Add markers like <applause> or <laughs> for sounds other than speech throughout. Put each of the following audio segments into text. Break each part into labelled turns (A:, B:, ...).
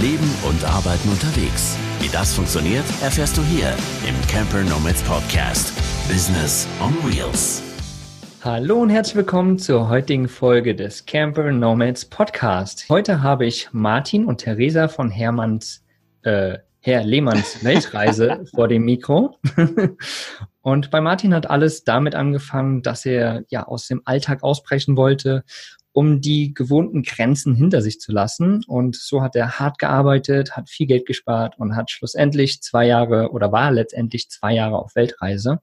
A: Leben und Arbeiten unterwegs. Wie das funktioniert, erfährst du hier im Camper Nomads Podcast. Business on Wheels.
B: Hallo und herzlich willkommen zur heutigen Folge des Camper Nomads Podcast. Heute habe ich Martin und Theresa von Hermanns, äh, Herr Lehmanns <laughs> Weltreise vor dem Mikro. <laughs> und bei Martin hat alles damit angefangen, dass er ja aus dem Alltag ausbrechen wollte um die gewohnten Grenzen hinter sich zu lassen. Und so hat er hart gearbeitet, hat viel Geld gespart und hat schlussendlich zwei Jahre oder war letztendlich zwei Jahre auf Weltreise.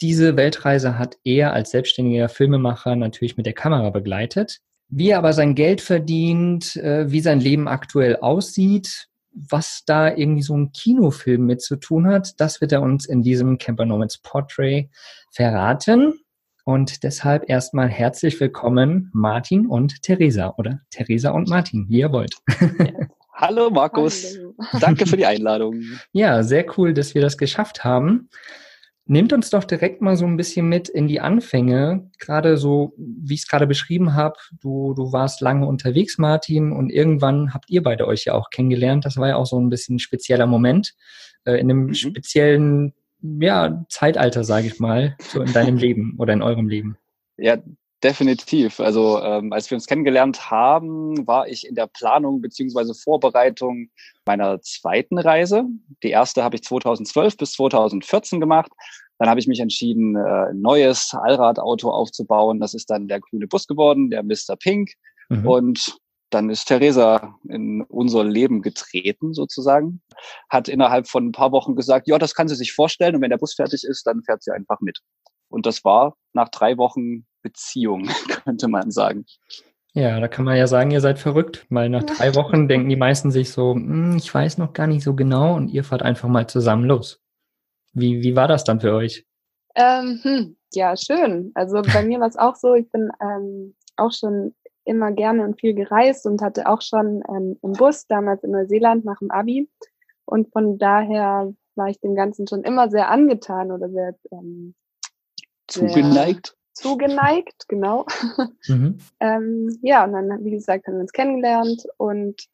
B: Diese Weltreise hat er als selbstständiger Filmemacher natürlich mit der Kamera begleitet. Wie er aber sein Geld verdient, äh, wie sein Leben aktuell aussieht, was da irgendwie so ein Kinofilm mit zu tun hat, das wird er uns in diesem Camper Nomads Portrait verraten. Und deshalb erstmal herzlich willkommen, Martin und Theresa oder Theresa und Martin, wie ihr wollt. <laughs>
C: Hallo Markus, Hallo. danke für die Einladung.
B: Ja, sehr cool, dass wir das geschafft haben. Nehmt uns doch direkt mal so ein bisschen mit in die Anfänge. Gerade so, wie ich es gerade beschrieben habe, du, du warst lange unterwegs, Martin, und irgendwann habt ihr beide euch ja auch kennengelernt. Das war ja auch so ein bisschen ein spezieller Moment. Äh, in einem mhm. speziellen ja, Zeitalter, sage ich mal, so in deinem <laughs> Leben oder in eurem Leben?
C: Ja, definitiv. Also ähm, als wir uns kennengelernt haben, war ich in der Planung beziehungsweise Vorbereitung meiner zweiten Reise. Die erste habe ich 2012 bis 2014 gemacht. Dann habe ich mich entschieden, äh, ein neues Allradauto aufzubauen. Das ist dann der grüne Bus geworden, der Mr. Pink. Mhm. Und dann ist Theresa in unser Leben getreten sozusagen, hat innerhalb von ein paar Wochen gesagt, ja, das kann sie sich vorstellen und wenn der Bus fertig ist, dann fährt sie einfach mit. Und das war nach drei Wochen Beziehung, <laughs> könnte man sagen.
B: Ja, da kann man ja sagen, ihr seid verrückt, weil nach drei <laughs> Wochen denken die meisten sich so, hm, ich weiß noch gar nicht so genau und ihr fahrt einfach mal zusammen los. Wie, wie war das dann für euch?
D: Ähm, hm, ja, schön. Also bei mir war es auch so, ich bin ähm, auch schon immer gerne und viel gereist und hatte auch schon ähm, im Bus damals in Neuseeland nach dem Abi. Und von daher war ich dem Ganzen schon immer sehr angetan oder sehr, ähm,
C: zugeneigt.
D: Sehr zugeneigt, genau. Mhm. <laughs> ähm, ja, und dann, wie gesagt, haben wir uns kennengelernt und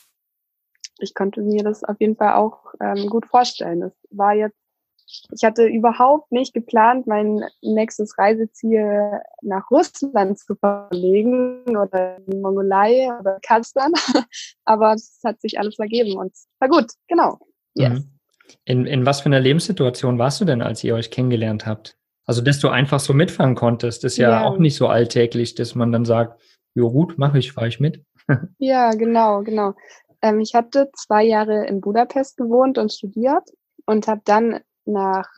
D: ich konnte mir das auf jeden Fall auch ähm, gut vorstellen. Es war jetzt ich hatte überhaupt nicht geplant, mein nächstes Reiseziel nach Russland zu verlegen oder in die Mongolei oder Kasachstan. <laughs> Aber es hat sich alles ergeben und war gut, genau.
B: Yes. Mhm. In, in was für einer Lebenssituation warst du denn, als ihr euch kennengelernt habt? Also, dass du einfach so mitfahren konntest, ist ja, ja. auch nicht so alltäglich, dass man dann sagt, jo gut, mache ich, fahre ich mit. <laughs>
D: ja, genau, genau. Ähm, ich hatte zwei Jahre in Budapest gewohnt und studiert und habe dann nach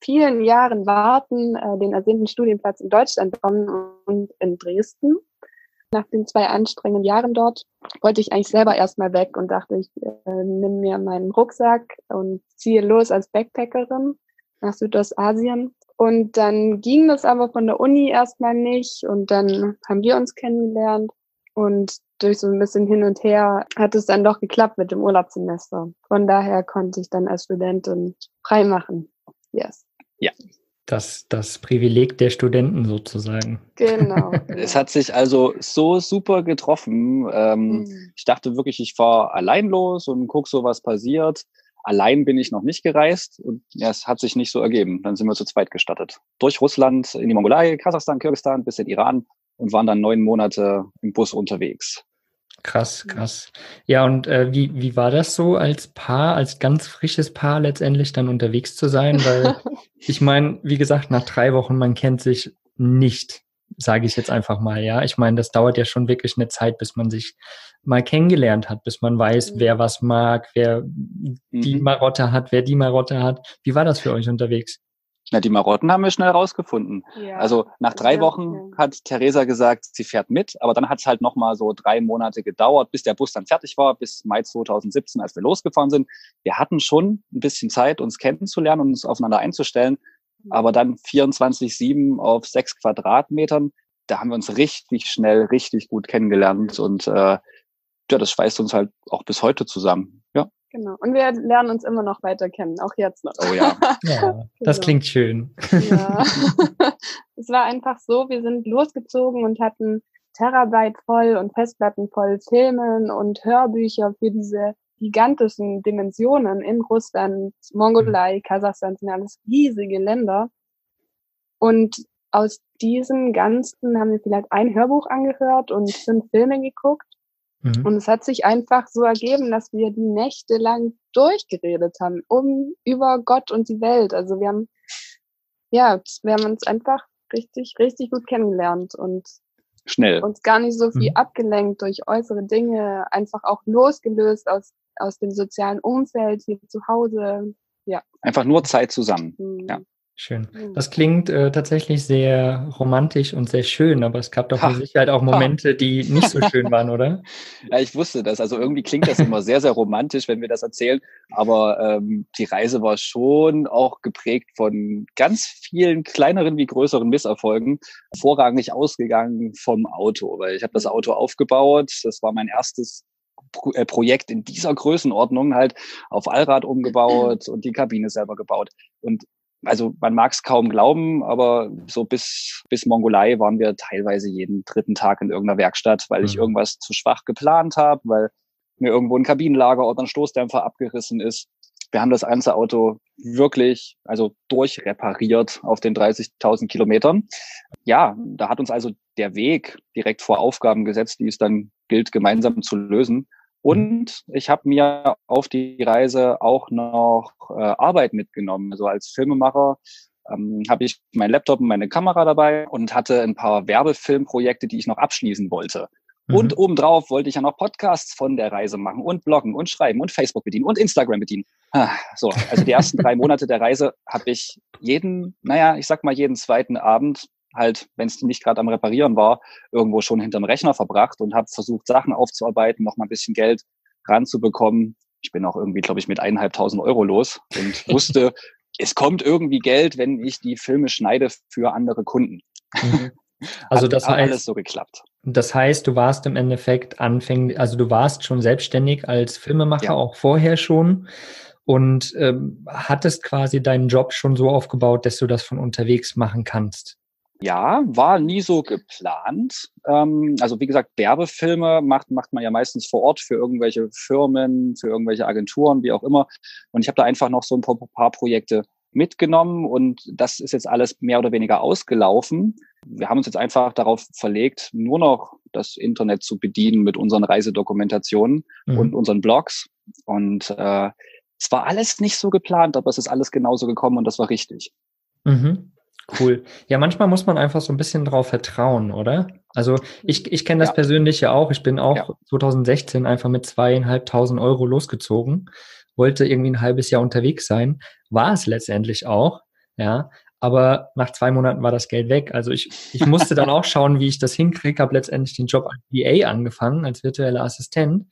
D: vielen Jahren Warten äh, den ersehnten Studienplatz in Deutschland bekommen und in Dresden. Nach den zwei anstrengenden Jahren dort wollte ich eigentlich selber erstmal weg und dachte, ich äh, nehme mir meinen Rucksack und ziehe los als Backpackerin nach Südostasien. Und dann ging das aber von der Uni erstmal nicht und dann haben wir uns kennengelernt und durch so ein bisschen hin und her hat es dann doch geklappt mit dem Urlaubssemester. Von daher konnte ich dann als Studentin frei machen. Yes.
C: Ja.
B: Das, das Privileg der Studenten sozusagen.
D: Genau. <laughs>
C: es hat sich also so super getroffen. Ähm, mhm. Ich dachte wirklich, ich fahre allein los und gucke so, was passiert. Allein bin ich noch nicht gereist und ja, es hat sich nicht so ergeben. Dann sind wir zu zweit gestattet. Durch Russland in die Mongolei, Kasachstan, Kirgisistan bis in Iran und waren dann neun Monate im Bus unterwegs.
B: Krass, krass. Ja, und äh, wie, wie war das so als Paar, als ganz frisches Paar letztendlich dann unterwegs zu sein? Weil <laughs> ich meine, wie gesagt, nach drei Wochen, man kennt sich nicht, sage ich jetzt einfach mal, ja. Ich meine, das dauert ja schon wirklich eine Zeit, bis man sich mal kennengelernt hat, bis man weiß, mhm. wer was mag, wer die mhm. Marotte hat, wer die Marotte hat. Wie war das für euch unterwegs?
C: Na, die Marotten haben wir schnell rausgefunden. Ja. Also nach drei Wochen hat Theresa gesagt, sie fährt mit, aber dann hat es halt nochmal so drei Monate gedauert, bis der Bus dann fertig war, bis Mai 2017, als wir losgefahren sind. Wir hatten schon ein bisschen Zeit, uns kennenzulernen und uns aufeinander einzustellen, mhm. aber dann 24-7 auf sechs Quadratmetern, da haben wir uns richtig schnell, richtig gut kennengelernt und äh, ja, das schweißt uns halt auch bis heute zusammen.
D: Genau. Und wir lernen uns immer noch weiter kennen, auch jetzt noch.
C: Oh ja. <laughs>
B: ja das genau. klingt schön.
D: Ja. <laughs> <laughs> es war einfach so, wir sind losgezogen und hatten Terabyte voll und Festplatten voll Filmen und Hörbücher für diese gigantischen Dimensionen in Russland, Mongolei, Kasachstan sind alles riesige Länder. Und aus diesem Ganzen haben wir vielleicht ein Hörbuch angehört und fünf Filme geguckt. Mhm. Und es hat sich einfach so ergeben, dass wir die Nächte lang durchgeredet haben, um über Gott und die Welt. Also wir haben, ja, wir haben uns einfach richtig, richtig gut kennengelernt und
C: schnell
D: uns gar nicht so viel mhm. abgelenkt durch äußere Dinge, einfach auch losgelöst aus, aus dem sozialen Umfeld hier zu Hause. Ja.
C: Einfach nur Zeit zusammen. Mhm. Ja.
B: Schön. Das klingt äh, tatsächlich sehr romantisch und sehr schön, aber es gab doch mit Sicherheit auch Momente, die nicht so schön waren, oder? <laughs>
C: Ja, ich wusste das. Also irgendwie klingt das immer sehr, sehr romantisch, wenn wir das erzählen. Aber ähm, die Reise war schon auch geprägt von ganz vielen kleineren wie größeren Misserfolgen. Vorrangig ausgegangen vom Auto, weil ich habe das Auto aufgebaut. Das war mein erstes äh, Projekt in dieser Größenordnung halt auf Allrad umgebaut <clears throat> und die Kabine selber gebaut. Und also man mag es kaum glauben, aber so bis, bis Mongolei waren wir teilweise jeden dritten Tag in irgendeiner Werkstatt, weil ich mhm. irgendwas zu schwach geplant habe, weil mir irgendwo ein Kabinenlager oder ein Stoßdämpfer abgerissen ist. Wir haben das ganze Auto wirklich, also durchrepariert auf den 30.000 Kilometern. Ja, da hat uns also der Weg direkt vor Aufgaben gesetzt, die es dann gilt, gemeinsam zu lösen. Und ich habe mir auf die Reise auch noch äh, Arbeit mitgenommen. Also als Filmemacher ähm, habe ich meinen Laptop und meine Kamera dabei und hatte ein paar Werbefilmprojekte, die ich noch abschließen wollte. Mhm. Und obendrauf wollte ich ja noch Podcasts von der Reise machen und bloggen und schreiben und Facebook bedienen und Instagram bedienen. Ah, so, also die ersten drei <laughs> Monate der Reise habe ich jeden, naja, ich sag mal jeden zweiten Abend halt, wenn es nicht gerade am Reparieren war, irgendwo schon hinterm Rechner verbracht und habe versucht, Sachen aufzuarbeiten, noch mal ein bisschen Geld ranzubekommen. Ich bin auch irgendwie, glaube ich, mit eineinhalbtausend Euro los und <laughs> wusste, es kommt irgendwie Geld, wenn ich die Filme schneide für andere Kunden. Mhm.
B: Also das
C: hat
B: heißt,
C: alles so geklappt.
B: Das heißt, du warst im Endeffekt anfänglich, also du warst schon selbstständig als Filmemacher, ja. auch vorher schon und ähm, hattest quasi deinen Job schon so aufgebaut, dass du das von unterwegs machen kannst.
C: Ja, war nie so geplant. Ähm, also wie gesagt, Werbefilme macht, macht man ja meistens vor Ort für irgendwelche Firmen, für irgendwelche Agenturen, wie auch immer. Und ich habe da einfach noch so ein paar, paar Projekte mitgenommen und das ist jetzt alles mehr oder weniger ausgelaufen. Wir haben uns jetzt einfach darauf verlegt, nur noch das Internet zu bedienen mit unseren Reisedokumentationen mhm. und unseren Blogs. Und äh, es war alles nicht so geplant, aber es ist alles genauso gekommen und das war richtig.
B: Mhm. Cool. Ja, manchmal muss man einfach so ein bisschen drauf vertrauen, oder? Also ich, ich kenne das ja. persönlich ja auch. Ich bin auch ja. 2016 einfach mit zweieinhalbtausend Euro losgezogen, wollte irgendwie ein halbes Jahr unterwegs sein, war es letztendlich auch, ja. Aber nach zwei Monaten war das Geld weg. Also ich, ich musste dann <laughs> auch schauen, wie ich das hinkriege, habe letztendlich den Job als VA angefangen, als virtueller Assistent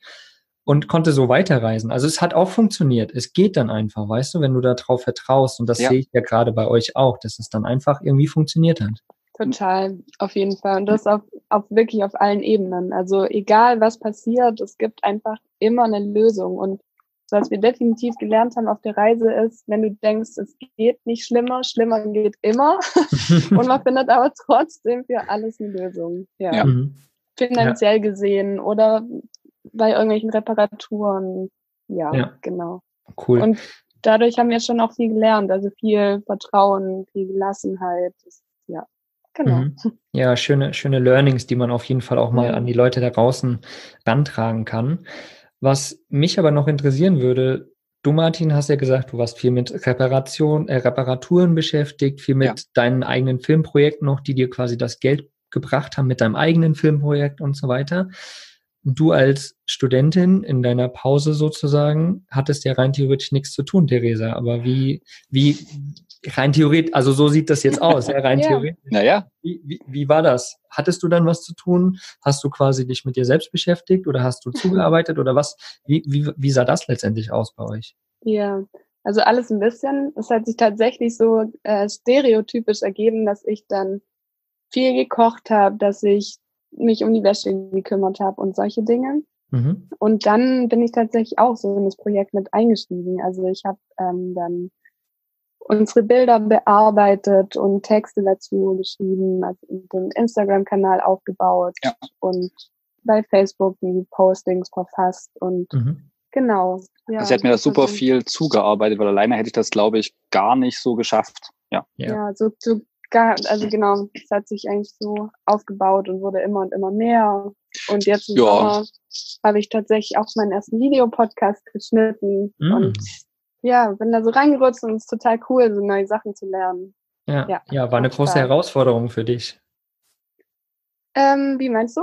B: und konnte so weiterreisen. Also es hat auch funktioniert. Es geht dann einfach, weißt du, wenn du darauf vertraust. Und das ja. sehe ich ja gerade bei euch auch, dass es dann einfach irgendwie funktioniert hat.
D: Total, auf jeden Fall. Und das auf, auf wirklich auf allen Ebenen. Also egal was passiert, es gibt einfach immer eine Lösung. Und was wir definitiv gelernt haben auf der Reise ist, wenn du denkst, es geht nicht schlimmer, schlimmer geht immer. <laughs> und man findet aber trotzdem für alles eine Lösung. Ja. ja. Mhm. Finanziell ja. gesehen oder bei irgendwelchen Reparaturen. Ja, ja, genau.
B: Cool.
D: Und dadurch haben wir schon auch viel gelernt, also viel Vertrauen, viel Gelassenheit. Ja, genau. Mhm.
B: Ja, schöne, schöne Learnings, die man auf jeden Fall auch mal an die Leute da draußen rantragen kann. Was mich aber noch interessieren würde, du Martin hast ja gesagt, du warst viel mit Reparation, äh, Reparaturen beschäftigt, viel mit ja. deinen eigenen Filmprojekten noch, die dir quasi das Geld gebracht haben mit deinem eigenen Filmprojekt und so weiter du als Studentin in deiner Pause sozusagen hattest ja rein theoretisch nichts zu tun, Theresa. Aber wie, wie, rein theoretisch, also so sieht das jetzt aus, ja, <laughs> rein ja. theoretisch.
C: Naja.
B: Wie, wie, wie war das? Hattest du dann was zu tun? Hast du quasi dich mit dir selbst beschäftigt oder hast du zugearbeitet oder was? Wie, wie, wie sah das letztendlich aus bei euch?
D: Ja, also alles ein bisschen. Es hat sich tatsächlich so äh, stereotypisch ergeben, dass ich dann viel gekocht habe, dass ich mich um die Wäsche gekümmert habe und solche Dinge. Mhm. Und dann bin ich tatsächlich auch so in das Projekt mit eingestiegen. Also ich habe ähm, dann unsere Bilder bearbeitet und Texte dazu geschrieben, also den Instagram-Kanal aufgebaut ja. und bei Facebook die Postings verfasst und mhm. Genau.
C: Ja, also sie hat mir das super viel zugearbeitet, weil alleine hätte ich das, glaube ich, gar nicht so geschafft. Ja,
D: ja, ja so, so gar, also genau, es hat sich eigentlich so aufgebaut und wurde immer und immer mehr. Und jetzt im ja. Sommer habe ich tatsächlich auch meinen ersten Videopodcast geschnitten mm. und ja, bin da so reingerutscht und es ist total cool, so neue Sachen zu lernen.
B: Ja, ja, ja war eine große Spaß. Herausforderung für dich.
D: Ähm, wie meinst du?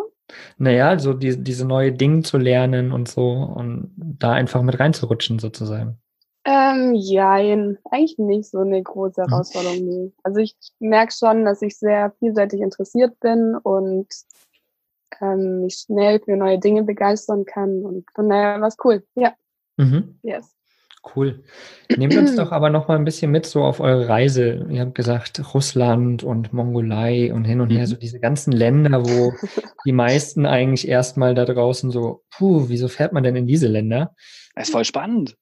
B: Naja, also die, diese neue Dinge zu lernen und so und da einfach mit reinzurutschen sozusagen.
D: Ähm, ja, eigentlich nicht so eine große hm. Herausforderung. Mhm. Also ich merke schon, dass ich sehr vielseitig interessiert bin und ähm, mich schnell für neue Dinge begeistern kann und von daher war es cool. Ja.
B: Mhm. Yes. Cool. Nehmt uns doch aber noch mal ein bisschen mit so auf eure Reise. Ihr habt gesagt Russland und Mongolei und hin und her, mhm. so diese ganzen Länder, wo <laughs> die meisten eigentlich erstmal da draußen so, puh, wieso fährt man denn in diese Länder?
C: Das ist voll spannend.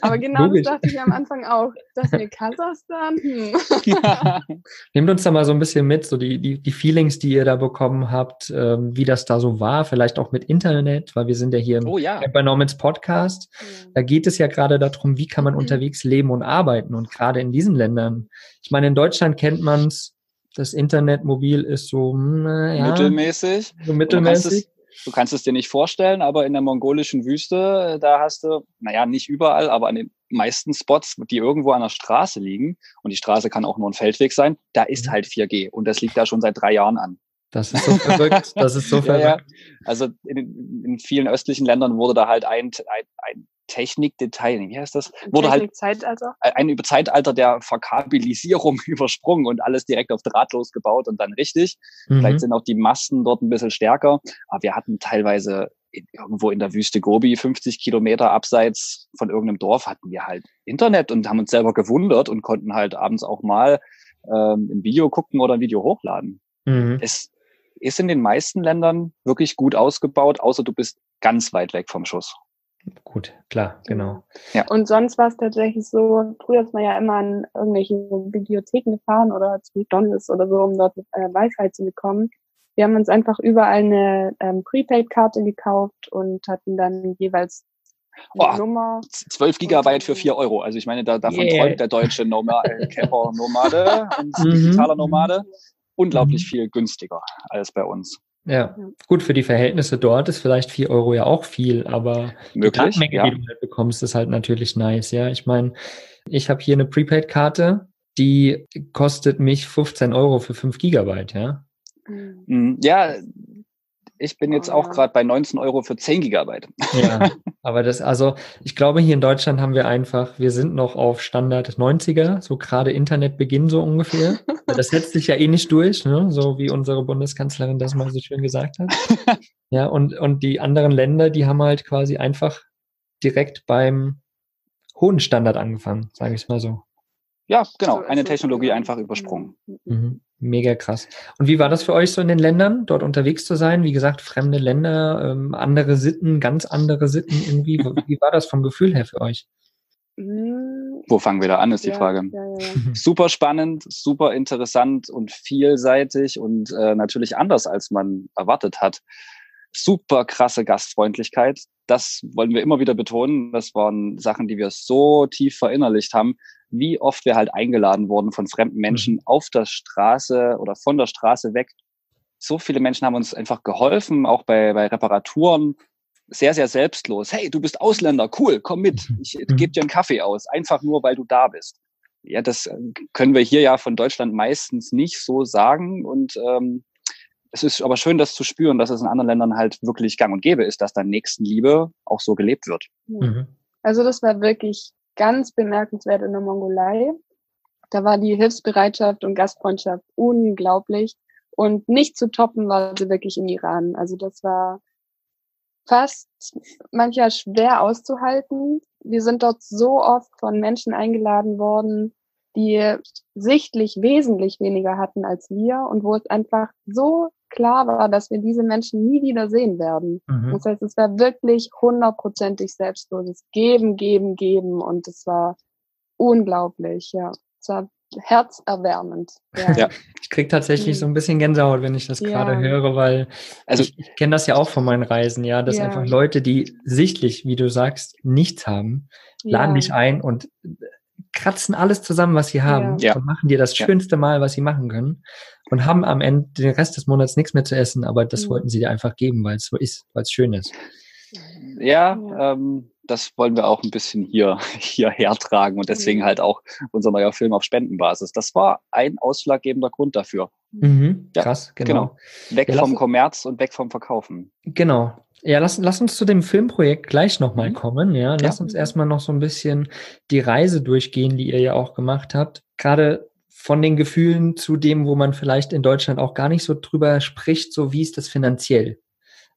D: Aber genau Logisch. das dachte ich am Anfang auch. Das mir Kasachstan. Hm.
B: Ja. <laughs> Nehmt uns da mal so ein bisschen mit, so die, die, die Feelings, die ihr da bekommen habt, ähm, wie das da so war, vielleicht auch mit Internet, weil wir sind ja hier im
C: oh, ja.
B: bei Normans Podcast. Ja. Da geht es ja gerade darum, wie kann man mhm. unterwegs leben und arbeiten. Und gerade in diesen Ländern, ich meine, in Deutschland kennt man es, das Internet mobil ist so hm,
C: ja, mittelmäßig.
B: So mittelmäßig
C: Du kannst es dir nicht vorstellen, aber in der mongolischen Wüste, da hast du, naja, nicht überall, aber an den meisten Spots, die irgendwo an der Straße liegen, und die Straße kann auch nur ein Feldweg sein, da ist mhm. halt 4G und das liegt da schon seit drei Jahren an.
B: Das ist so verrückt. Das ist so verrückt. <laughs> Ja, ja.
C: Also in, in, vielen östlichen Ländern wurde da halt ein, ein, ein Technikdetail, wie heißt das? Wurde halt ein über Zeitalter der Verkabilisierung <laughs> übersprungen und alles direkt auf drahtlos gebaut und dann richtig. Mhm. Vielleicht sind auch die Masten dort ein bisschen stärker, aber wir hatten teilweise irgendwo in der Wüste Gobi, 50 Kilometer abseits von irgendeinem Dorf, hatten wir halt Internet und haben uns selber gewundert und konnten halt abends auch mal ähm, ein Video gucken oder ein Video hochladen. Mhm. Es ist in den meisten Ländern wirklich gut ausgebaut, außer du bist ganz weit weg vom Schuss.
B: Gut, klar, genau.
D: Ja. Und sonst war es tatsächlich so, früher ist man ja immer an irgendwelche Bibliotheken gefahren oder zu McDonalds oder so, um dort äh, Wi-Fi zu bekommen. Wir haben uns einfach überall eine ähm, Prepaid-Karte gekauft und hatten dann jeweils
C: Oh, Nummer. 12 Gigabyte für 4 Euro. Also ich meine, da, davon yeah. träumt der deutsche Nomade, <laughs> Camper-Nomade und mhm. digitaler Nomade. Unglaublich mhm. viel günstiger als bei uns.
B: Ja. gut, für die Verhältnisse dort ist vielleicht 4 Euro ja auch viel, aber
C: Möglich, die
B: Datenmenge, ja. die du halt bekommst, ist halt natürlich nice. Ja, ich meine, ich habe hier eine Prepaid-Karte, die kostet mich 15 Euro für 5 Gigabyte, ja.
C: Mhm. Ja, ich bin jetzt auch gerade bei 19 Euro für 10 Gigabyte.
B: Ja, <laughs> aber das, also ich glaube, hier in Deutschland haben wir einfach, wir sind noch auf Standard 90er, so gerade Internetbeginn so ungefähr. <laughs> Das setzt sich ja eh nicht durch, ne? so wie unsere Bundeskanzlerin das mal so schön gesagt hat. <laughs> Ja, und, und die anderen Länder, die haben halt quasi einfach direkt beim hohen Standard angefangen, sage ich mal so.
C: Ja, genau. Eine Technologie einfach übersprungen.
B: Mhm. Mega krass. Und wie war das für euch so in den Ländern, dort unterwegs zu sein? Wie gesagt, fremde Länder, ähm, andere Sitten, ganz andere Sitten irgendwie. <laughs> Wie war das vom Gefühl her für euch?
C: Wo fangen wir da an, ist die ja, Frage. Ja, ja. <laughs> Super spannend, super interessant und vielseitig und äh, natürlich anders, als man erwartet hat. Super krasse Gastfreundlichkeit. Das wollen wir immer wieder betonen. Das waren Sachen, die wir so tief verinnerlicht haben wie oft wir halt eingeladen wurden von fremden Menschen mhm. auf der Straße oder von der Straße weg. So viele Menschen haben uns einfach geholfen, auch bei, bei Reparaturen. Sehr, sehr selbstlos. Hey, du bist Ausländer, cool, komm mit. Mhm. Ich mhm. gebe dir einen Kaffee aus, einfach nur, weil du da bist. Ja, das äh, können wir hier ja von Deutschland meistens nicht so sagen. Und ähm, es ist aber schön, das zu spüren, dass es in anderen Ländern halt wirklich gang und gäbe ist, dass da Nächstenliebe auch so gelebt wird.
D: Mhm. Also das war wirklich ganz bemerkenswert in der Mongolei. Da war die Hilfsbereitschaft und Gastfreundschaft unglaublich. Und nicht zu toppen war sie wirklich im Iran. Also das war fast manchmal schwer auszuhalten. Wir sind dort so oft von Menschen eingeladen worden, die sichtlich wesentlich weniger hatten als wir und wo es einfach so klar war, dass wir diese Menschen nie wieder sehen werden. Mhm. Das heißt, es war wirklich hundertprozentig selbstloses Geben, Geben, Geben und es war unglaublich, ja. Es war herzerwärmend.
C: Ja. ja.
B: Ich kriege tatsächlich so ein bisschen Gänsehaut, wenn ich das ja. gerade höre, weil also ich, ich kenne das ja auch von meinen Reisen, ja, dass ja. einfach Leute, die sichtlich, wie du sagst, nichts haben, laden dich ein und kratzen alles zusammen, was sie haben ja. und machen dir das schönste Mal, was sie machen können und haben am Ende den Rest des Monats nichts mehr zu essen, aber das mhm. wollten sie dir einfach geben, weil es so ist, weil es schön ist.
C: Ja, ähm, das wollen wir auch ein bisschen hier, <laughs> hier hertragen und deswegen mhm. halt auch unser neuer Film auf Spendenbasis. Das war ein ausschlaggebender Grund dafür.
B: Mhm, ja, krass, genau. genau.
C: Weg ja, vom Kommerz und weg vom Verkaufen.
B: Genau. Ja, lass, lass uns zu dem Filmprojekt gleich nochmal mhm. kommen. Ja, lass ja. uns erstmal noch so ein bisschen die Reise durchgehen, die ihr ja auch gemacht habt. Gerade von den Gefühlen zu dem, wo man vielleicht in Deutschland auch gar nicht so drüber spricht, so wie ist das finanziell?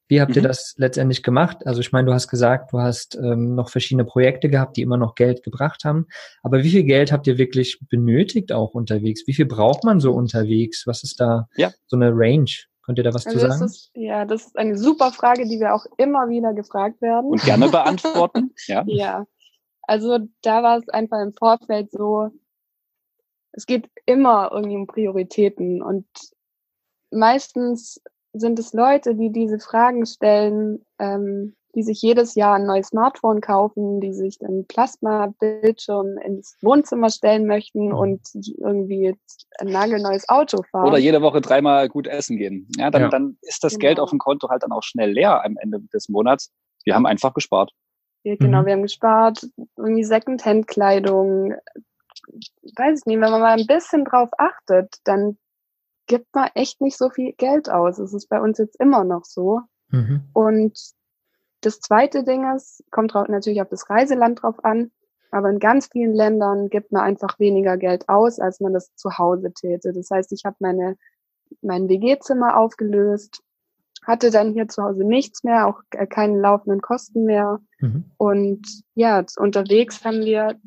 B: Wie habt mhm. ihr das letztendlich gemacht? Also ich meine, du hast gesagt, du hast ähm, noch verschiedene Projekte gehabt, die immer noch Geld gebracht haben. Aber wie viel Geld habt ihr wirklich benötigt auch unterwegs? Wie viel braucht man so unterwegs? Was ist da ja. so eine Range? Könnt ihr da was also zu sagen?
D: Ist, ja, das ist eine super Frage, die wir auch immer wieder gefragt werden.
C: Und gerne <laughs> beantworten.
D: ja. ja. Also da war es einfach im Vorfeld so, es geht immer irgendwie um Prioritäten und meistens sind es Leute, die diese Fragen stellen, ähm, die sich jedes Jahr ein neues Smartphone kaufen, die sich ein Plasma-Bildschirm ins Wohnzimmer stellen möchten mhm. und irgendwie ein nagelneues Auto fahren.
C: Oder jede Woche dreimal gut essen gehen. Ja, dann, ja. dann ist das genau. Geld auf dem Konto halt dann auch schnell leer am Ende des Monats. Wir haben einfach gespart.
D: Ja, genau, mhm. wir haben gespart, irgendwie Second-Hand-Kleidung. Weiß ich nicht, wenn man mal ein bisschen drauf achtet, dann gibt man echt nicht so viel Geld aus. Es ist bei uns jetzt immer noch so. Mhm. Und das zweite Ding ist, kommt natürlich auf das Reiseland drauf an, aber in ganz vielen Ländern gibt man einfach weniger Geld aus, als man das zu Hause täte. Das heißt, ich habe meine mein WG-Zimmer aufgelöst, hatte dann hier zu Hause nichts mehr, auch keine laufenden Kosten mehr. Mhm. Und ja, unterwegs haben wir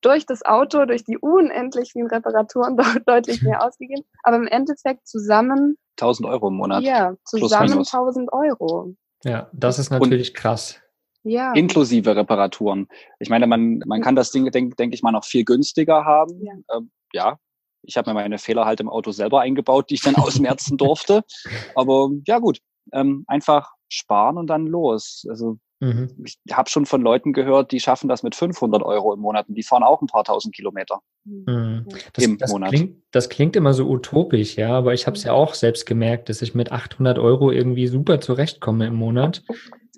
D: durch das Auto, durch die unendlich vielen Reparaturen <laughs> deutlich mehr ausgegeben. Aber im Endeffekt zusammen
C: 1000 Euro im Monat.
D: Ja, zusammen 1000 Euro.
B: Ja, das ist natürlich Und krass.
C: Ja. Inklusive Reparaturen. Ich meine, man, man kann das Ding, denke denk ich mal, noch viel günstiger haben. Ja, ähm, ja. ich habe mir meine Fehler halt im Auto selber eingebaut, die ich dann <laughs> ausmerzen durfte. Aber ja gut, ähm, einfach sparen und dann los. Also Mhm. Ich habe schon von Leuten gehört, die schaffen das mit 500 Euro im Monat und die fahren auch ein paar tausend Kilometer
B: mhm. das, im das Monat. Klingt, das klingt immer so utopisch, ja, aber ich habe es ja auch selbst gemerkt, dass ich mit 800 Euro irgendwie super zurechtkomme im Monat.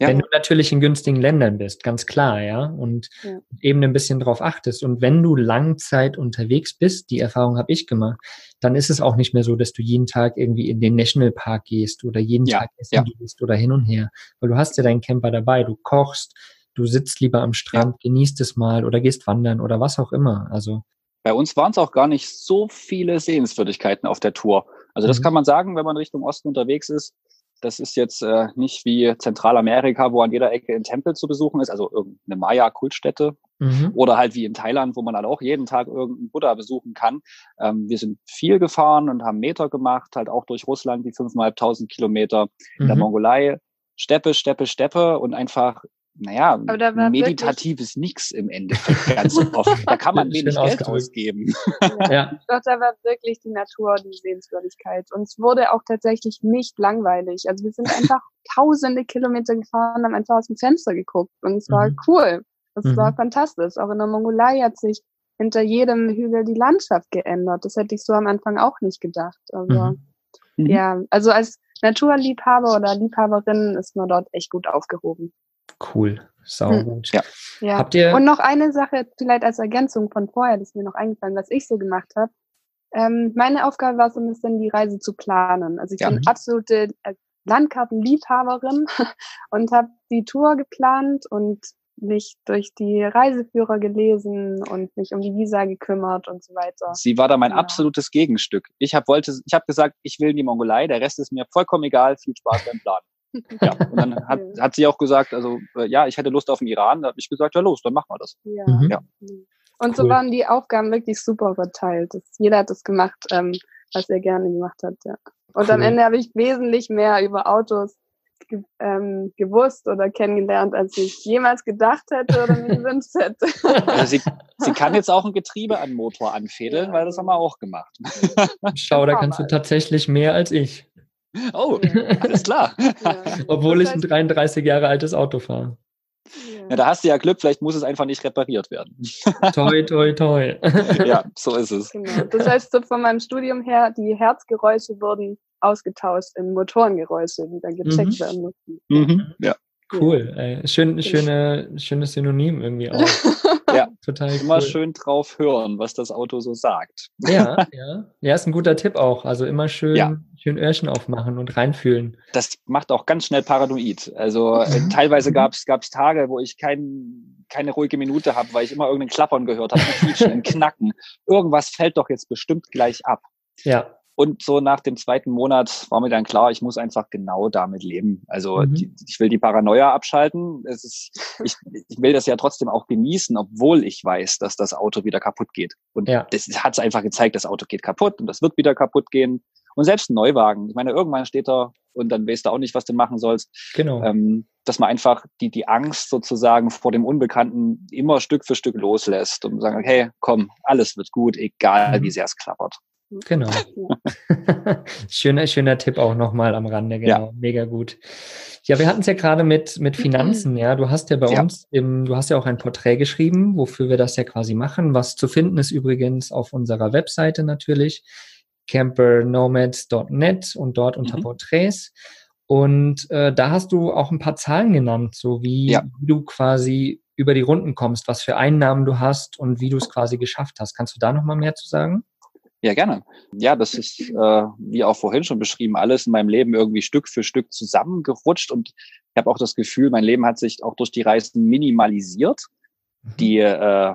B: Ja. Wenn du natürlich in günstigen Ländern bist, ganz klar, ja, und ja. eben ein bisschen drauf achtest. Und wenn du Langzeit unterwegs bist, die Erfahrung habe ich gemacht, dann ist es auch nicht mehr so, dass du jeden Tag irgendwie in den Nationalpark gehst oder jeden ja. Tag essen gehst oder hin und her. Weil du hast ja deinen Camper dabei, du kochst, du sitzt lieber am Strand, genießt es mal oder gehst wandern oder was auch immer. Also
C: bei uns waren es auch gar nicht so viele Sehenswürdigkeiten auf der Tour. Also das mhm. kann man sagen, wenn man Richtung Osten unterwegs ist. Das ist jetzt äh, nicht wie Zentralamerika, wo an jeder Ecke ein Tempel zu besuchen ist, also irgendeine Maya-Kultstätte. Mhm. Oder halt wie in Thailand, wo man halt auch jeden Tag irgendeinen Buddha besuchen kann. Ähm, wir sind viel gefahren und haben Meter gemacht, halt auch durch Russland, die fünfeinhalbtausend Kilometer in der mhm. Mongolei. Steppe, Steppe, Steppe und einfach naja, meditativ ist nichts im Endeffekt ganz oft. Da kann man <laughs> wenig Geld ausgeben.
D: Ja. ja. Doch, da war wirklich die Natur die Sehenswürdigkeit. Und es wurde auch tatsächlich nicht langweilig. Also wir sind <laughs> einfach tausende Kilometer gefahren, haben einfach aus dem Fenster geguckt. Und es war mhm. cool. Es mhm. war fantastisch. Auch in der Mongolei hat sich hinter jedem Hügel die Landschaft geändert. Das hätte ich so am Anfang auch nicht gedacht. Also, mhm. mhm. ja, also als Naturliebhaber oder Liebhaberin ist man dort echt gut aufgehoben.
B: Cool, saugut.
D: Hm. Ja. ja. Habt ihr Und noch eine Sache, vielleicht als Ergänzung von vorher, das ist mir noch eingefallen, was ich so gemacht habe. Ähm, meine Aufgabe war so ein bisschen, die Reise zu planen. Also ich ja. bin absolute äh, Landkartenliebhaberin <laughs> und habe die Tour geplant und mich durch die Reiseführer gelesen und mich um die Visa gekümmert und so weiter.
C: Sie war da mein ja. absolutes Gegenstück. Ich habe wollte, ich habe gesagt, ich will in die Mongolei, der Rest ist mir vollkommen egal, viel Spaß beim Planen. Ja, und dann <laughs> hat, hat sie auch gesagt, also äh, ja, ich hätte Lust auf den Iran. Da habe ich gesagt, ja los, dann machen wir das.
D: Ja. Mhm. ja. Und cool. so waren die Aufgaben wirklich super verteilt. Das, jeder hat das gemacht, ähm, was er gerne gemacht hat. Ja. Und cool. am Ende habe ich wesentlich mehr über Autos ge ähm, gewusst oder kennengelernt, als ich jemals gedacht hätte oder mir <laughs> gewünscht hätte.
C: Also sie, sie <laughs> kann jetzt auch ein Getriebe an Motor anfädeln, ja. weil das haben wir auch gemacht.
B: Schau, da kannst du tatsächlich mehr als ich.
C: Oh, alles klar. Ja.
B: Obwohl das heißt, ich ein 33 Jahre altes Auto fahre.
C: Ja, da hast du ja Glück, vielleicht muss es einfach nicht repariert werden. <laughs>
B: toi, toi, toi.
C: ja, <laughs> so ist es.
D: Genau. Das heißt, so von meinem Studium her, die Herzgeräusche wurden ausgetauscht in Motorengeräusche, die dann gecheckt mhm. werden mussten.
C: Mhm. Ja.
B: Cool. Ey. Schön, schöne, schönes Synonym irgendwie auch. <laughs>
C: ja, <laughs> total Immer cool. schön drauf hören, was das Auto so sagt.
B: Ja, <laughs> ja. Ja, ist ein guter Tipp auch. Also immer schön, ja. schön Öhrchen aufmachen und reinfühlen.
C: Das macht auch ganz schnell paranoid. Also äh, <laughs> mhm. teilweise gab es Tage, wo ich kein, keine ruhige Minute habe, weil ich immer irgendein Klappern gehört habe, ein Knacken. Irgendwas fällt doch jetzt bestimmt gleich ab.
B: Ja.
C: Und so nach dem zweiten Monat war mir dann klar, ich muss einfach genau damit leben. Also mhm. die, ich will die Paranoia abschalten. Es ist, ich, ich will das ja trotzdem auch genießen, obwohl ich weiß, dass das Auto wieder kaputt geht. Und ja. das hat es einfach gezeigt, das Auto geht kaputt und das wird wieder kaputt gehen. Und selbst ein Neuwagen, ich meine, irgendwann steht er und dann weißt du auch nicht, was du machen sollst.
B: Genau.
C: Ähm, dass man einfach die, die Angst sozusagen vor dem Unbekannten immer Stück für Stück loslässt und sagen, hey, komm, alles wird gut, egal mhm. wie sehr es klappert.
B: Genau. <laughs> schöner, schöner Tipp auch nochmal am Rande, genau. Ja. Mega gut. Ja, wir hatten es ja gerade mit, mit Finanzen, ja. Du hast ja bei ja. uns, im, du hast ja auch ein Porträt geschrieben, wofür wir das ja quasi machen. Was zu finden ist übrigens auf unserer Webseite natürlich, campernomads.net und dort unter mhm. Porträts. Und äh, da hast du auch ein paar Zahlen genannt, so wie, du quasi über die Runden kommst, was für Einnahmen du hast und wie du es quasi geschafft hast. Kannst du da nochmal mehr zu sagen?
C: Ja, gerne. Ja, das ist, äh, wie auch vorhin schon beschrieben, alles in meinem Leben irgendwie Stück für Stück zusammengerutscht und ich habe auch das Gefühl, mein Leben hat sich auch durch die Reisen minimalisiert. Mhm. Die äh,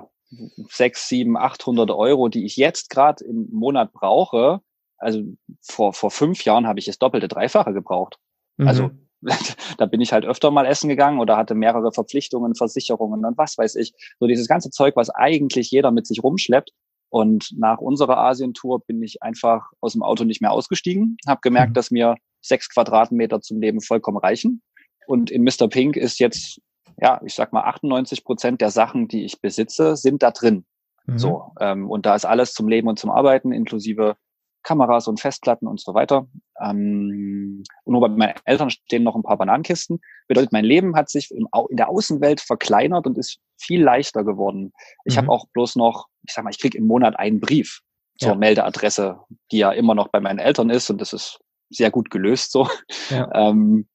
C: sechs, sieben, achthundert Euro, die ich jetzt gerade im Monat brauche, also vor, vor fünf Jahren habe ich das doppelte, dreifache gebraucht. Mhm. Also <laughs> da bin ich halt öfter mal essen gegangen oder hatte mehrere Verpflichtungen, Versicherungen und was weiß ich. So dieses ganze Zeug, was eigentlich jeder mit sich rumschleppt, und nach unserer Asientour bin ich einfach aus dem Auto nicht mehr ausgestiegen, habe gemerkt, mhm. dass mir sechs Quadratmeter zum Leben vollkommen reichen. Und in Mr. Pink ist jetzt, ja, ich sag mal, 98 Prozent der Sachen, die ich besitze, sind da drin. Mhm. So, ähm, und da ist alles zum Leben und zum Arbeiten, inklusive Kameras und Festplatten und so weiter. Ähm, und nur bei meinen Eltern stehen noch ein paar Bananenkisten. Bedeutet, mein Leben hat sich im, in der Außenwelt verkleinert und ist viel leichter geworden. Ich mhm. habe auch bloß noch, ich sag mal, ich kriege im Monat einen Brief zur ja. Meldeadresse, die ja immer noch bei meinen Eltern ist und das ist sehr gut gelöst so. Ja, <laughs> ähm,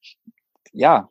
C: ja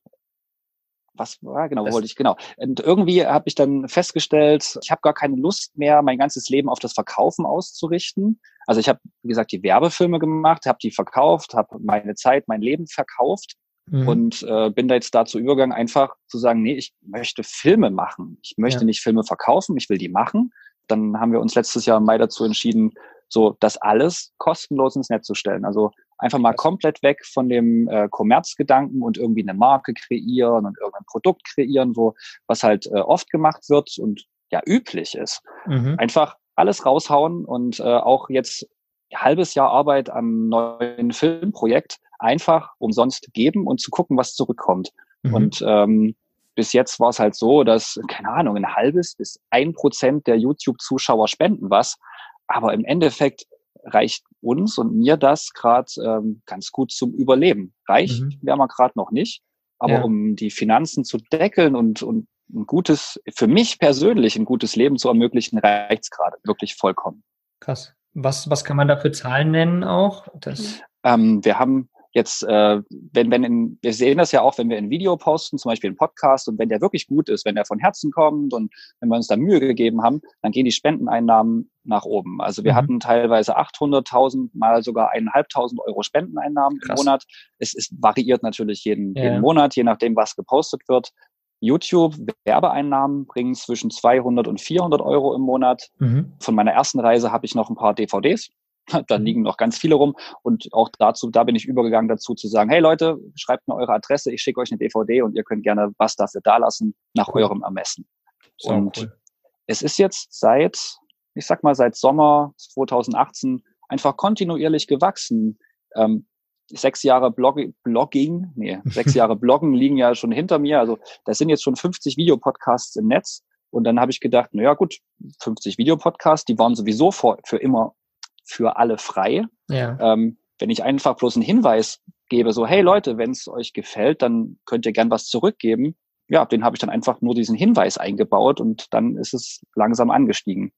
C: was war genau, das wollte ich, genau. Und irgendwie habe ich dann festgestellt, ich habe gar keine Lust mehr, mein ganzes Leben auf das Verkaufen auszurichten. Also ich habe, wie gesagt, die Werbefilme gemacht, habe die verkauft, habe meine Zeit, mein Leben verkauft mhm. und äh, bin da jetzt dazu übergegangen, einfach zu sagen, nee, ich möchte Filme machen. Ich möchte ja. nicht Filme verkaufen, ich will die machen. Dann haben wir uns letztes Jahr im Mai dazu entschieden, so das alles kostenlos ins Netz zu stellen. Also einfach mal komplett weg von dem äh, Kommerzgedanken und irgendwie eine Marke kreieren und irgendein Produkt kreieren, wo was halt äh, oft gemacht wird und ja üblich ist. Mhm. Einfach alles raushauen und äh, auch jetzt ein halbes Jahr Arbeit am neuen Filmprojekt einfach umsonst geben und zu gucken, was zurückkommt. Mhm. Und ähm, bis jetzt war es halt so, dass, keine Ahnung, ein halbes bis ein Prozent der YouTube-Zuschauer spenden was. Aber im Endeffekt reicht uns und mir das gerade ähm, ganz gut zum Überleben. Reicht mhm. wäre man gerade noch nicht. Aber ja. um die Finanzen zu deckeln und, und ein gutes, für mich persönlich ein gutes Leben zu ermöglichen, reicht es gerade wirklich vollkommen.
B: Krass. Was, was kann man da für Zahlen nennen auch? Das
C: ähm, wir haben Jetzt, äh, wenn, wenn in, wir sehen das ja auch, wenn wir ein Video posten, zum Beispiel einen Podcast, und wenn der wirklich gut ist, wenn der von Herzen kommt und wenn wir uns da Mühe gegeben haben, dann gehen die Spendeneinnahmen nach oben. Also wir mhm. hatten teilweise 800.000, mal sogar 1.500 Euro Spendeneinnahmen Krass. im Monat. Es ist, variiert natürlich jeden, ja. jeden Monat, je nachdem, was gepostet wird. YouTube Werbeeinnahmen bringen zwischen 200 und 400 Euro im Monat. Mhm. Von meiner ersten Reise habe ich noch ein paar DVDs <laughs> da mhm. liegen noch ganz viele rum. Und auch dazu, da bin ich übergegangen dazu zu sagen, hey Leute, schreibt mir eure Adresse, ich schicke euch eine DVD und ihr könnt gerne was dafür dalassen nach cool. eurem Ermessen. So, und cool. es ist jetzt seit, ich sag mal, seit Sommer 2018 einfach kontinuierlich gewachsen. Ähm, sechs Jahre Blog Blogging, nee, <laughs> sechs Jahre Bloggen liegen ja schon hinter mir. Also das sind jetzt schon 50 Videopodcasts im Netz. Und dann habe ich gedacht, na ja, gut, 50 Videopodcasts, die waren sowieso vor, für immer für alle frei. Ja. Ähm, wenn ich einfach bloß einen Hinweis gebe, so, hey Leute, wenn es euch gefällt, dann könnt ihr gern was zurückgeben. Ja, den habe ich dann einfach nur diesen Hinweis eingebaut und dann ist es langsam angestiegen,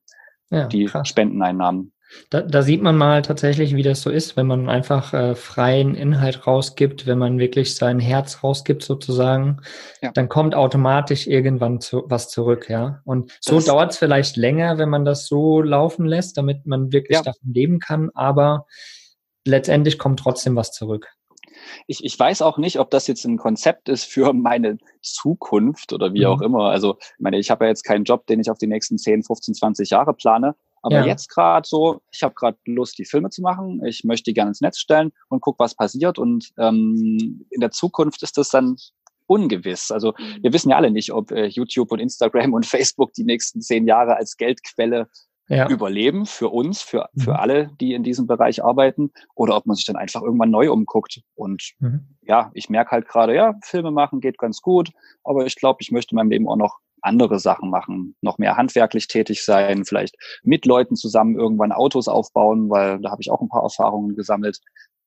C: ja, die krass. Spendeneinnahmen.
B: Da, da, sieht man mal tatsächlich, wie das so ist, wenn man einfach äh, freien Inhalt rausgibt, wenn man wirklich sein Herz rausgibt sozusagen, ja. dann kommt automatisch irgendwann zu, was zurück, ja. Und so dauert es vielleicht länger, wenn man das so laufen lässt, damit man wirklich ja. davon leben kann, aber letztendlich kommt trotzdem was zurück.
C: Ich, ich weiß auch nicht, ob das jetzt ein Konzept ist für meine Zukunft oder wie mhm. auch immer. Also, ich meine, ich habe ja jetzt keinen Job, den ich auf die nächsten 10, 15, 20 Jahre plane. Aber ja. jetzt gerade so, ich habe gerade Lust, die Filme zu machen. Ich möchte die gerne ins Netz stellen und guck, was passiert. Und ähm, in der Zukunft ist das dann ungewiss. Also mhm. wir wissen ja alle nicht, ob äh, YouTube und Instagram und <laughs> Facebook die nächsten zehn Jahre als Geldquelle ja. überleben für uns, für, für mhm. alle, die in diesem Bereich arbeiten, oder ob man sich dann einfach irgendwann neu umguckt. Und mhm. ja, ich merke halt gerade, ja, Filme machen geht ganz gut, aber ich glaube, ich möchte in meinem Leben auch noch andere Sachen machen, noch mehr handwerklich tätig sein, vielleicht mit Leuten zusammen irgendwann Autos aufbauen, weil da habe ich auch ein paar Erfahrungen gesammelt.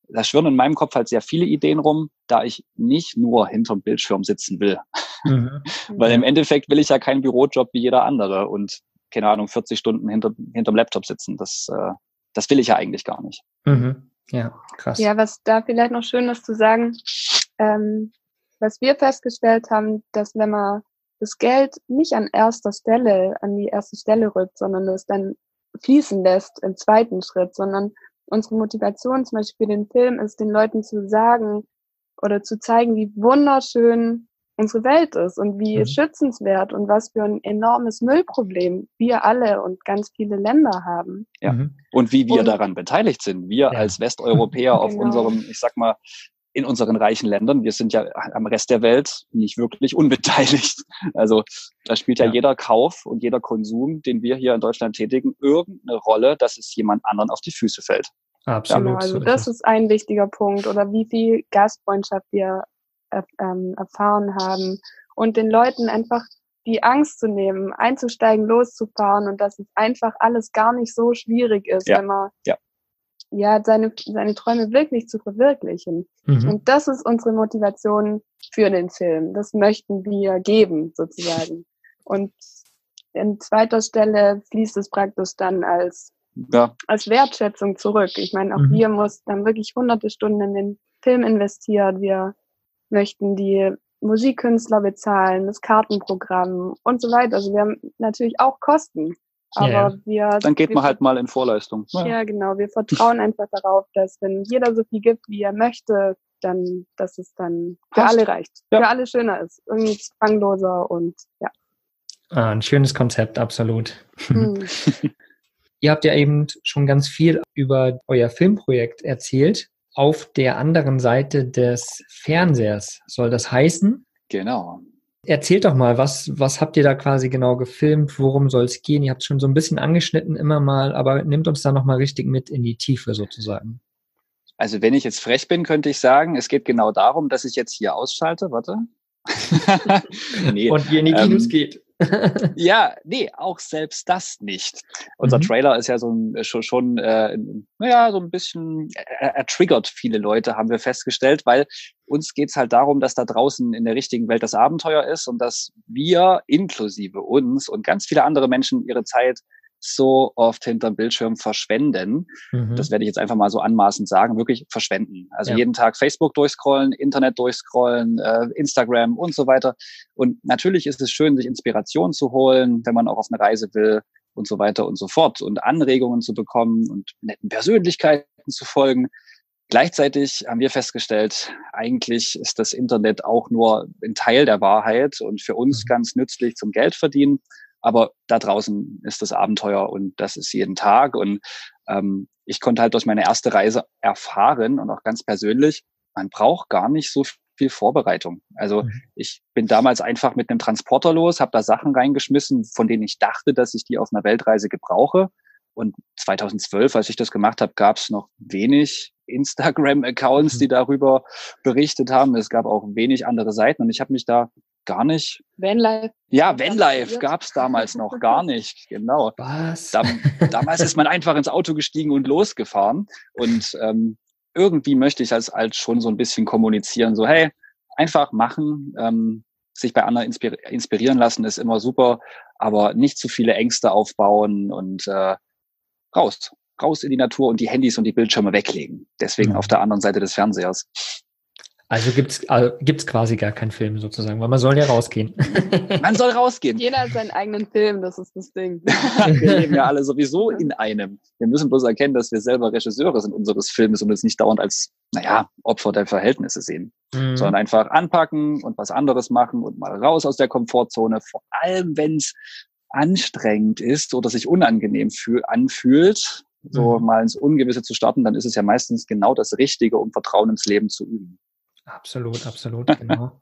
C: Da schwirren in meinem Kopf halt sehr viele Ideen rum, da ich nicht nur hinterm Bildschirm sitzen will. Mhm. <laughs> weil im Endeffekt will ich ja keinen Bürojob wie jeder andere und keine Ahnung, 40 Stunden hinter, hinterm Laptop sitzen. Das, äh, das will ich ja eigentlich gar nicht.
B: Mhm. Ja, krass.
D: Ja, was da vielleicht noch schön ist zu sagen, ähm, was wir festgestellt haben, dass wenn man das Geld nicht an erster Stelle, an die erste Stelle rückt, sondern es dann fließen lässt im zweiten Schritt, sondern unsere Motivation zum Beispiel für den Film ist, den Leuten zu sagen oder zu zeigen, wie wunderschön unsere Welt ist und wie mhm. schützenswert und was für ein enormes Müllproblem wir alle und ganz viele Länder haben.
C: Ja. Mhm. Und wie wir und, daran beteiligt sind. Wir ja. als Westeuropäer <laughs> genau. auf unserem, ich sag mal, in unseren reichen Ländern. Wir sind ja am Rest der Welt nicht wirklich unbeteiligt. Also da spielt ja, ja, jeder Kauf und jeder Konsum, den wir hier in Deutschland tätigen, irgendeine Rolle, dass es jemand anderen auf die Füße fällt.
D: Absolut. Genau, also das ist ein wichtiger Punkt. Oder wie viel Gastfreundschaft wir ähm, erfahren haben und den Leuten einfach die Angst zu nehmen, einzusteigen, loszufahren und dass es einfach alles gar nicht so schwierig ist, ja. wenn man ja ja, seine, seine Träume wirklich zu verwirklichen. Mhm. Und das ist unsere Motivation für den Film. Das möchten wir geben, sozusagen. Und in zweiter Stelle fließt es praktisch dann als, ja. als Wertschätzung zurück. Ich meine, auch mhm. wir mussten dann wirklich hunderte Stunden in den Film investiert. Wir möchten die Musikkünstler bezahlen, das Kartenprogramm und so weiter. Also wir haben natürlich auch Kosten. Aber yeah. wir.
C: Dann geht
D: wir
C: man halt mal in Vorleistung.
D: Ja. ja, genau. Wir vertrauen einfach darauf, dass wenn jeder so viel gibt, wie er möchte, dann, dass es dann für Passt. alle reicht. Ja. Für alle schöner ist. Irgendwie zwangloser und ja.
B: Ah, ein schönes Konzept, absolut. Hm. <laughs> Ihr habt ja eben schon ganz viel über euer Filmprojekt erzählt. Auf der anderen Seite des Fernsehers soll das heißen?
C: Genau.
B: Erzählt doch mal, was, was habt ihr da quasi genau gefilmt? Worum soll es gehen? Ihr habt schon so ein bisschen angeschnitten immer mal, aber nimmt uns da nochmal richtig mit in die Tiefe sozusagen.
C: Also wenn ich jetzt frech bin, könnte ich sagen, es geht genau darum, dass ich jetzt hier ausschalte. Warte. <laughs> <laughs>
B: nee, Und ihr in die Kinos ähm, geht. <laughs>
C: ja, nee, auch selbst das nicht. Unser mhm. Trailer ist ja so ein, schon, schon äh, naja, so ein bisschen, er, er, triggert viele Leute, haben wir festgestellt, weil uns geht's halt darum, dass da draußen in der richtigen Welt das Abenteuer ist und dass wir inklusive uns und ganz viele andere Menschen ihre Zeit so oft hinterm Bildschirm verschwenden. Mhm. Das werde ich jetzt einfach mal so anmaßend sagen, wirklich verschwenden. Also ja. jeden Tag Facebook durchscrollen, Internet durchscrollen, äh, Instagram und so weiter. Und natürlich ist es schön, sich Inspiration zu holen, wenn man auch auf eine Reise will und so weiter und so fort und Anregungen zu bekommen und netten Persönlichkeiten zu folgen. Gleichzeitig haben wir festgestellt, eigentlich ist das Internet auch nur ein Teil der Wahrheit und für uns mhm. ganz nützlich zum Geld verdienen. Aber da draußen ist das Abenteuer und das ist jeden Tag. Und ähm, ich konnte halt durch meine erste Reise erfahren und auch ganz persönlich, man braucht gar nicht so viel Vorbereitung. Also mhm. ich bin damals einfach mit einem Transporter los, habe da Sachen reingeschmissen, von denen ich dachte, dass ich die auf einer Weltreise gebrauche. Und 2012, als ich das gemacht habe, gab es noch wenig Instagram-Accounts, mhm. die darüber berichtet haben. Es gab auch wenig andere Seiten und ich habe mich da gar nicht.
D: Vanlife.
C: Ja, Vanlife gab es damals noch gar nicht. Genau.
B: Was?
C: Da, damals ist man einfach ins Auto gestiegen und losgefahren. Und ähm, irgendwie möchte ich als, als schon so ein bisschen kommunizieren, so hey, einfach machen, ähm, sich bei anderen inspirieren lassen ist immer super, aber nicht zu viele Ängste aufbauen und äh, raus, raus in die Natur und die Handys und die Bildschirme weglegen. Deswegen mhm. auf der anderen Seite des Fernsehers.
B: Also gibt's also gibt's quasi gar keinen Film sozusagen, weil man soll ja rausgehen. <laughs>
C: Man soll rausgehen.
D: Jeder hat seinen eigenen Film, das ist das Ding. <laughs>
C: wir leben ja alle sowieso in einem. Wir müssen bloß erkennen, dass wir selber Regisseure sind unseres Filmes und uns nicht dauernd als, naja, Opfer der Verhältnisse sehen, mhm. sondern einfach anpacken und was anderes machen und mal raus aus der Komfortzone, vor allem wenn es anstrengend ist oder sich unangenehm fühl anfühlt, so mhm. mal ins Ungewisse zu starten, dann ist es ja meistens genau das Richtige, um Vertrauen ins Leben zu üben.
B: Absolut, absolut, <laughs> genau.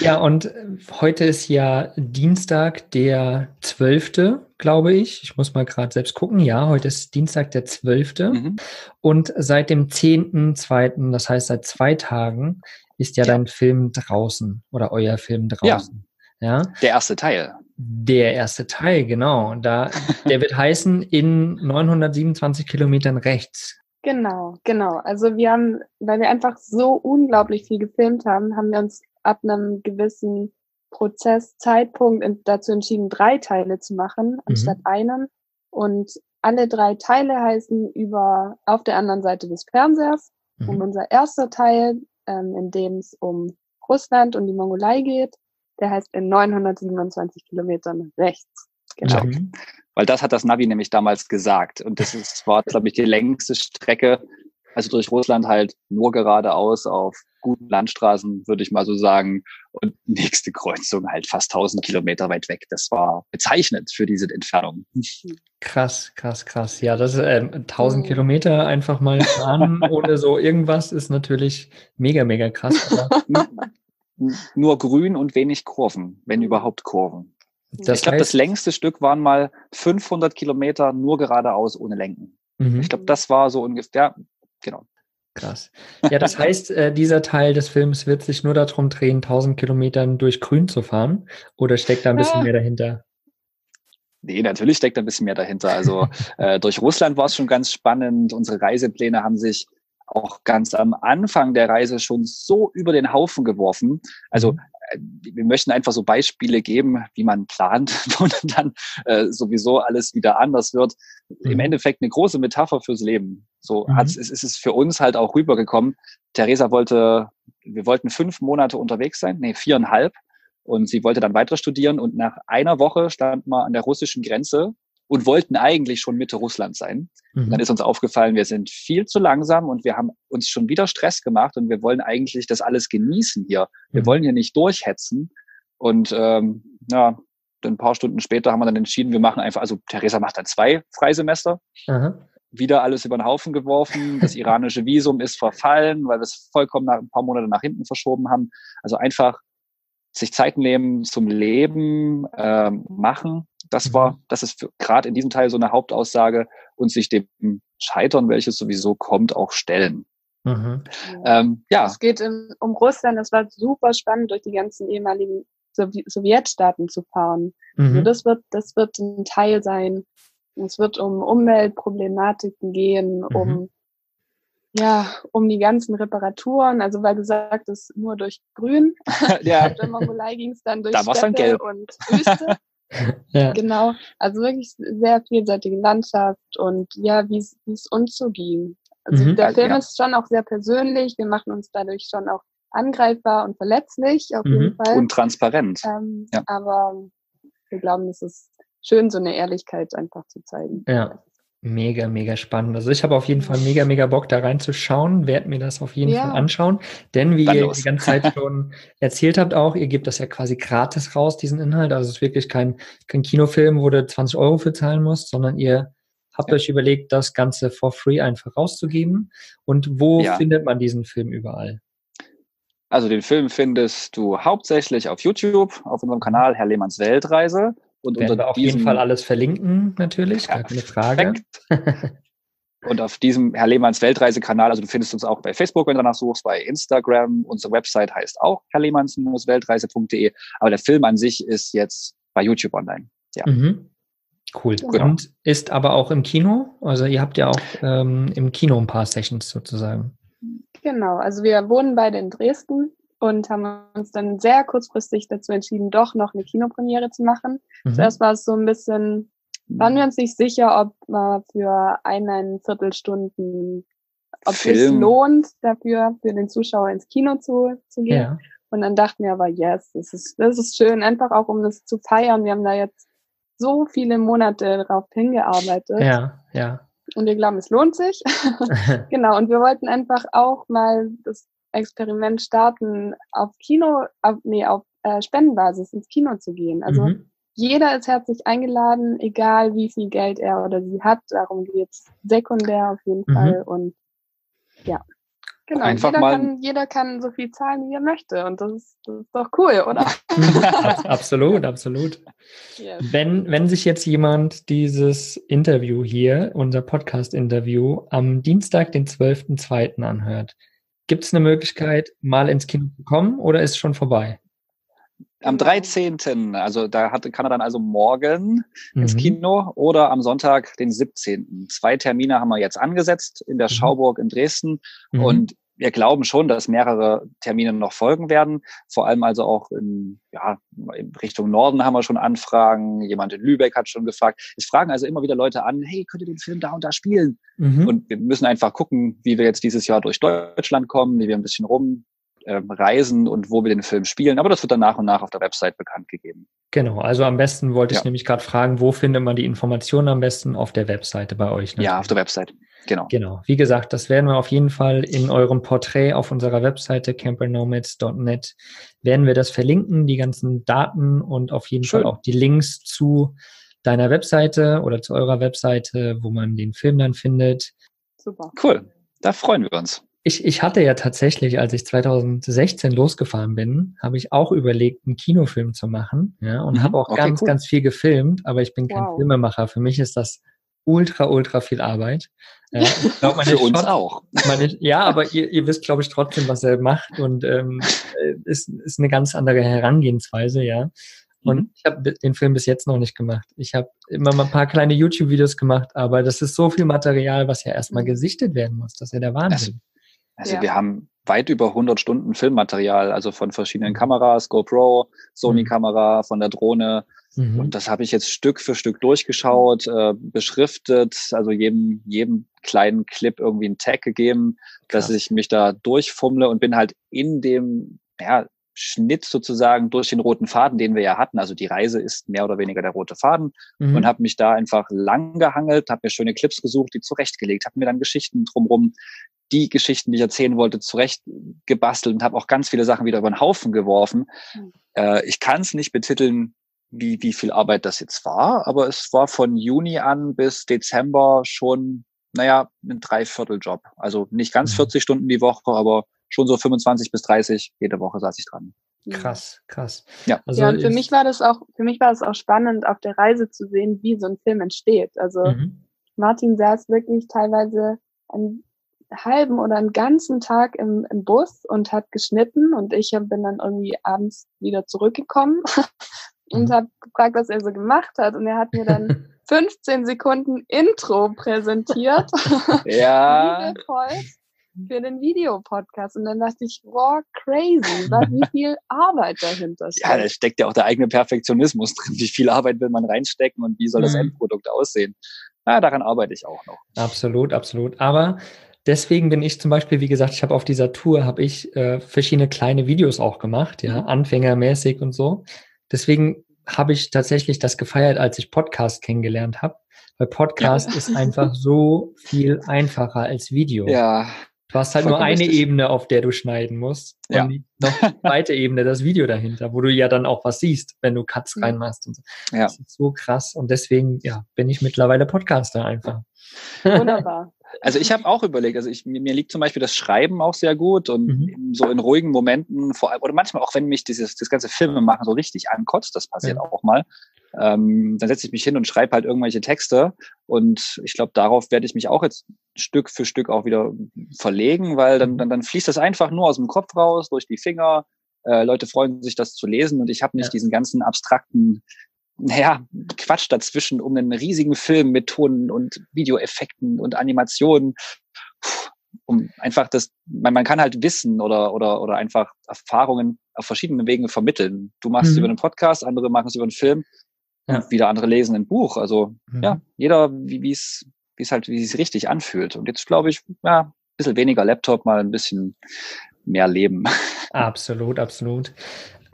B: ja, und äh, heute ist ja Dienstag, der 12., glaube ich. Ich muss mal gerade selbst gucken. Ja, heute ist Dienstag, der 12. Mhm. Und seit dem 10.2., das heißt seit zwei Tagen, ist ja, ja, dein Film draußen oder euer Film draußen.
C: Ja. ja. Der erste Teil.
B: Der erste Teil, genau. Da, der wird <laughs> heißen in 927 Kilometern rechts.
D: Genau, genau. Also wir haben, weil wir einfach so unglaublich viel gefilmt haben, haben wir uns ab einem gewissen Prozess, Zeitpunkt dazu entschieden, drei Teile zu machen, mhm. anstatt einen. Und alle drei Teile heißen über auf der anderen Seite des Fernsehers. Mhm. Und unser erster Teil, ähm, in dem es um Russland und die Mongolei geht, der heißt in 927 Kilometern rechts.
C: Genau. Mhm. Weil das hat das Navi nämlich damals gesagt. Und das ist, war, glaube ich, die längste Strecke, also durch Russland halt nur geradeaus auf guten Landstraßen, würde ich mal so sagen. Und nächste Kreuzung halt fast 1000 Kilometer weit weg. Das war bezeichnend für diese Entfernung.
B: Krass, krass, krass. Ja, das ist äh, 1000 Kilometer einfach mal fahren <laughs> ohne so irgendwas ist natürlich mega, mega krass. <laughs>
C: nur grün und wenig Kurven, wenn überhaupt Kurven. Das ich glaube, das längste Stück waren mal 500 Kilometer nur geradeaus ohne Lenken. Mhm. Ich glaube, das war so ungefähr, genau.
B: Krass. Ja, das heißt, äh, dieser Teil des Films wird sich nur darum drehen, 1000 Kilometern durch Grün zu fahren? Oder steckt da ein bisschen ja. mehr dahinter?
C: Nee, natürlich steckt da ein bisschen mehr dahinter. Also <laughs> äh, durch Russland war es schon ganz spannend. Unsere Reisepläne haben sich auch ganz am Anfang der Reise schon so über den Haufen geworfen. Also mhm wir möchten einfach so Beispiele geben, wie man plant, <laughs> wo dann äh, sowieso alles wieder anders wird. Mhm. Im Endeffekt eine große Metapher fürs Leben. So mhm. ist, ist es für uns halt auch rübergekommen. Theresa wollte, wir wollten fünf Monate unterwegs sein, nee, viereinhalb. Und sie wollte dann weiter studieren und nach einer Woche stand man an der russischen Grenze und wollten eigentlich schon Mitte Russland sein. Mhm. dann ist uns aufgefallen, wir sind viel zu langsam und wir haben uns schon wieder Stress gemacht und wir wollen eigentlich das alles genießen hier. Wir mhm. wollen hier nicht durchhetzen. Und ähm, ja, ein paar Stunden später haben wir dann entschieden, wir machen einfach, also Theresa macht dann zwei Freisemester. Mhm. Wieder alles über den Haufen geworfen. Das iranische Visum ist verfallen, weil wir es vollkommen nach, ein paar Monate nach hinten verschoben haben. Also einfach sich Zeit nehmen zum Leben, ähm, machen das war, mhm. das ist gerade in diesem Teil so eine Hauptaussage und sich dem Scheitern, welches sowieso kommt, auch stellen.
D: Mhm. Ähm, ja. Es geht in, um Russland. Es war super spannend, durch die ganzen ehemaligen Sowjetstaaten zu fahren. Also mhm. Also das wird, das wird ein Teil sein. Es wird um Umweltproblematiken gehen, mhm. um ja, um die ganzen Reparaturen, also weil du sagtest, nur durch Grün. <laughs> ja. In Mongolei ging es dann durch
C: da Steppe
D: und Wüste. <laughs> ja. Genau, also wirklich sehr vielseitige Landschaft und ja, wie es uns so ging. Also mhm. der Film ja. ist schon auch sehr persönlich, wir machen uns dadurch schon auch angreifbar und verletzlich auf mhm. jeden Fall.
C: Und transparent.
D: Ähm, ja. Aber wir glauben, es ist schön, so eine Ehrlichkeit einfach zu zeigen.
B: Ja. Mega, mega spannend. Also ich habe auf jeden Fall mega, mega Bock da reinzuschauen, werde mir das auf jeden ja. Fall anschauen. Denn wie Dann ihr los. die ganze Zeit <laughs> schon erzählt habt auch, ihr gebt das ja quasi gratis raus, diesen Inhalt. Also es ist wirklich kein, kein Kinofilm, wo du 20 Euro für zahlen musst, sondern ihr habt ja. euch überlegt, das Ganze for free einfach rauszugeben. Und wo ja. findet man diesen Film überall?
C: Also den Film findest du hauptsächlich auf YouTube, auf unserem Kanal Herr Lehmanns Weltreise.
B: Und Werden unter wir auf jeden Fall alles verlinken, natürlich, gar keine Frage.
C: Und auf diesem Herr Lehmanns Weltreisekanal, also du findest uns auch bei Facebook, wenn du danach suchst, bei Instagram. Unsere Website heißt auch herrlehmanns-weltreise.de. Aber der Film an sich ist jetzt bei YouTube online. Ja. Mhm.
B: Cool. Genau. Und ist aber auch im Kino? Also ihr habt ja auch ähm, im Kino ein paar Sessions sozusagen.
D: Genau, also wir wohnen beide in Dresden und haben uns dann sehr kurzfristig dazu entschieden, doch noch eine Kinopremiere zu machen. Mhm. Zuerst war es so ein bisschen, waren wir uns nicht sicher, ob man für einen Viertelstunden, ob Film. es lohnt, dafür für den Zuschauer ins Kino zu, zu gehen. Ja. Und dann dachten wir aber, yes, das ist, das ist schön, einfach auch um das zu feiern. Wir haben da jetzt so viele Monate darauf hingearbeitet.
B: Ja, ja.
D: Und wir glauben, es lohnt sich. <laughs> <laughs> genau. Und wir wollten einfach auch mal das Experiment starten, auf Kino, auf, nee, auf äh, Spendenbasis ins Kino zu gehen. Also mhm. jeder ist herzlich eingeladen, egal wie viel Geld er oder sie hat. Darum geht es sekundär auf jeden mhm. Fall. Und ja. Genau, Einfach jeder, mal kann, jeder kann so viel zahlen, wie er möchte. Und das ist, das ist doch cool, oder? <laughs>
B: absolut, absolut. Yes. Wenn, wenn sich jetzt jemand dieses Interview hier, unser Podcast-Interview, am Dienstag, den 12.02. anhört, gibt es eine Möglichkeit, mal ins Kino zu kommen oder ist es schon vorbei?
C: Am 13. also da hat, kann er dann also morgen mhm. ins Kino oder am Sonntag, den 17. Zwei Termine haben wir jetzt angesetzt in der mhm. Schauburg in Dresden mhm. und wir glauben schon, dass mehrere Termine noch folgen werden. Vor allem also auch in, ja, in Richtung Norden haben wir schon Anfragen. Jemand in Lübeck hat schon gefragt. Es fragen also immer wieder Leute an, hey, könnt ihr den Film da und da spielen? Mhm. Und wir müssen einfach gucken, wie wir jetzt dieses Jahr durch Deutschland kommen, wie wir ein bisschen rum ähm, reisen und wo wir den Film spielen. Aber das wird dann nach und nach auf der Website bekannt gegeben.
B: Genau, also am besten wollte ich ja. nämlich gerade fragen, wo findet man die Informationen am besten auf der Webseite bei euch?
C: Natürlich. Ja, auf der Website. Genau.
B: Genau. Wie gesagt, das werden wir auf jeden Fall in eurem Porträt auf unserer Webseite campernomads.net werden wir das verlinken, die ganzen Daten und auf jeden Schön. Fall auch die Links zu deiner Webseite oder zu eurer Webseite, wo man den Film dann findet.
C: Super. Cool. Da freuen wir uns.
B: Ich, ich hatte ja tatsächlich, als ich 2016 losgefahren bin, habe ich auch überlegt, einen Kinofilm zu machen. Ja, und mhm. habe auch okay, ganz, cool. ganz viel gefilmt, aber ich bin kein wow. Filmemacher. Für mich ist das ultra, ultra viel Arbeit.
C: Ja, ich <laughs> glaub, Für uns schon, auch.
B: Ist, ja, aber ihr, ihr wisst, glaube ich, trotzdem, was er macht und ähm, äh, ist, ist eine ganz andere Herangehensweise, ja. Und mhm. ich habe den Film bis jetzt noch nicht gemacht. Ich habe immer mal ein paar kleine YouTube-Videos gemacht, aber das ist so viel Material, was ja erstmal gesichtet werden muss. Das ist ja der Wahnsinn.
C: Also ja. wir haben weit über 100 Stunden Filmmaterial, also von verschiedenen mhm. Kameras, GoPro, Sony-Kamera, von der Drohne. Mhm. Und das habe ich jetzt Stück für Stück durchgeschaut, äh, beschriftet, also jedem, jedem kleinen Clip irgendwie einen Tag gegeben, Krass. dass ich mich da durchfummle und bin halt in dem, ja, Schnitt sozusagen durch den roten Faden, den wir ja hatten. Also die Reise ist mehr oder weniger der rote Faden mhm. und habe mich da einfach lang gehangelt, habe mir schöne Clips gesucht, die zurechtgelegt, habe mir dann Geschichten drumherum die Geschichten, die ich erzählen wollte, zurecht gebastelt und habe auch ganz viele Sachen wieder über den Haufen geworfen. Mhm. Äh, ich kann es nicht betiteln, wie, wie viel Arbeit das jetzt war, aber es war von Juni an bis Dezember schon, naja, ein Dreivierteljob. Also nicht ganz mhm. 40 Stunden die Woche, aber schon so 25 bis 30 jede Woche saß ich dran.
B: Mhm. Krass, krass.
D: Ja, also ja und für mich war das auch, für mich war es auch spannend, auf der Reise zu sehen, wie so ein Film entsteht. Also mhm. Martin saß wirklich teilweise an halben oder einen ganzen Tag im, im Bus und hat geschnitten und ich bin dann irgendwie abends wieder zurückgekommen <laughs> und mhm. habe gefragt, was er so gemacht hat und er hat mir dann <laughs> 15 Sekunden Intro präsentiert. <laughs>
C: Ja.
D: für den Videopodcast. Und dann dachte ich, wow, crazy, was, wie viel Arbeit dahinter
C: steckt. Ja, da steckt ja auch der eigene Perfektionismus drin. Wie viel Arbeit will man reinstecken und wie soll das mhm. Endprodukt aussehen? Na, daran arbeite ich auch noch.
B: Absolut, absolut. Aber deswegen bin ich zum Beispiel, wie gesagt, ich habe auf dieser Tour habe ich äh, verschiedene kleine Videos auch gemacht, ja, mhm. anfängermäßig und so. Deswegen habe ich tatsächlich das gefeiert, als ich Podcast kennengelernt habe. Weil Podcast ja. ist <laughs> einfach so viel einfacher als Video.
C: Ja.
B: Du hast halt nur eine richtig. Ebene, auf der du schneiden musst.
C: Ja.
B: Und noch die <laughs> zweite Ebene, das Video dahinter, wo du ja dann auch was siehst, wenn du Cuts mhm. reinmachst und so. Ja. Das ist so krass. Und deswegen, ja, bin ich mittlerweile Podcaster einfach. <laughs>
D: Wunderbar.
C: Also ich habe auch überlegt, also ich, mir liegt zum Beispiel das Schreiben auch sehr gut und mhm. so in ruhigen Momenten, vor allem, oder manchmal auch, wenn mich dieses das ganze Filme machen so richtig ankotzt, das passiert ja. auch mal, ähm, dann setze ich mich hin und schreibe halt irgendwelche Texte und ich glaube, darauf werde ich mich auch jetzt Stück für Stück auch wieder verlegen, weil dann, mhm. dann, dann fließt das einfach nur aus dem Kopf raus, durch die Finger, äh, Leute freuen sich, das zu lesen und ich habe nicht ja. diesen ganzen abstrakten naja, Quatsch dazwischen um einen riesigen Film mit Tonen und Videoeffekten und Animationen. Um einfach das, man, man kann halt Wissen oder, oder, oder einfach Erfahrungen auf verschiedenen Wegen vermitteln. Du machst es mhm. über einen Podcast, andere machen es über einen Film ja. und wieder andere lesen ein Buch. Also mhm. ja, jeder, wie es wie es halt, wie es sich richtig anfühlt. Und jetzt glaube ich, ja, ein bisschen weniger Laptop, mal ein bisschen mehr Leben. <laughs>
B: Absolut, absolut.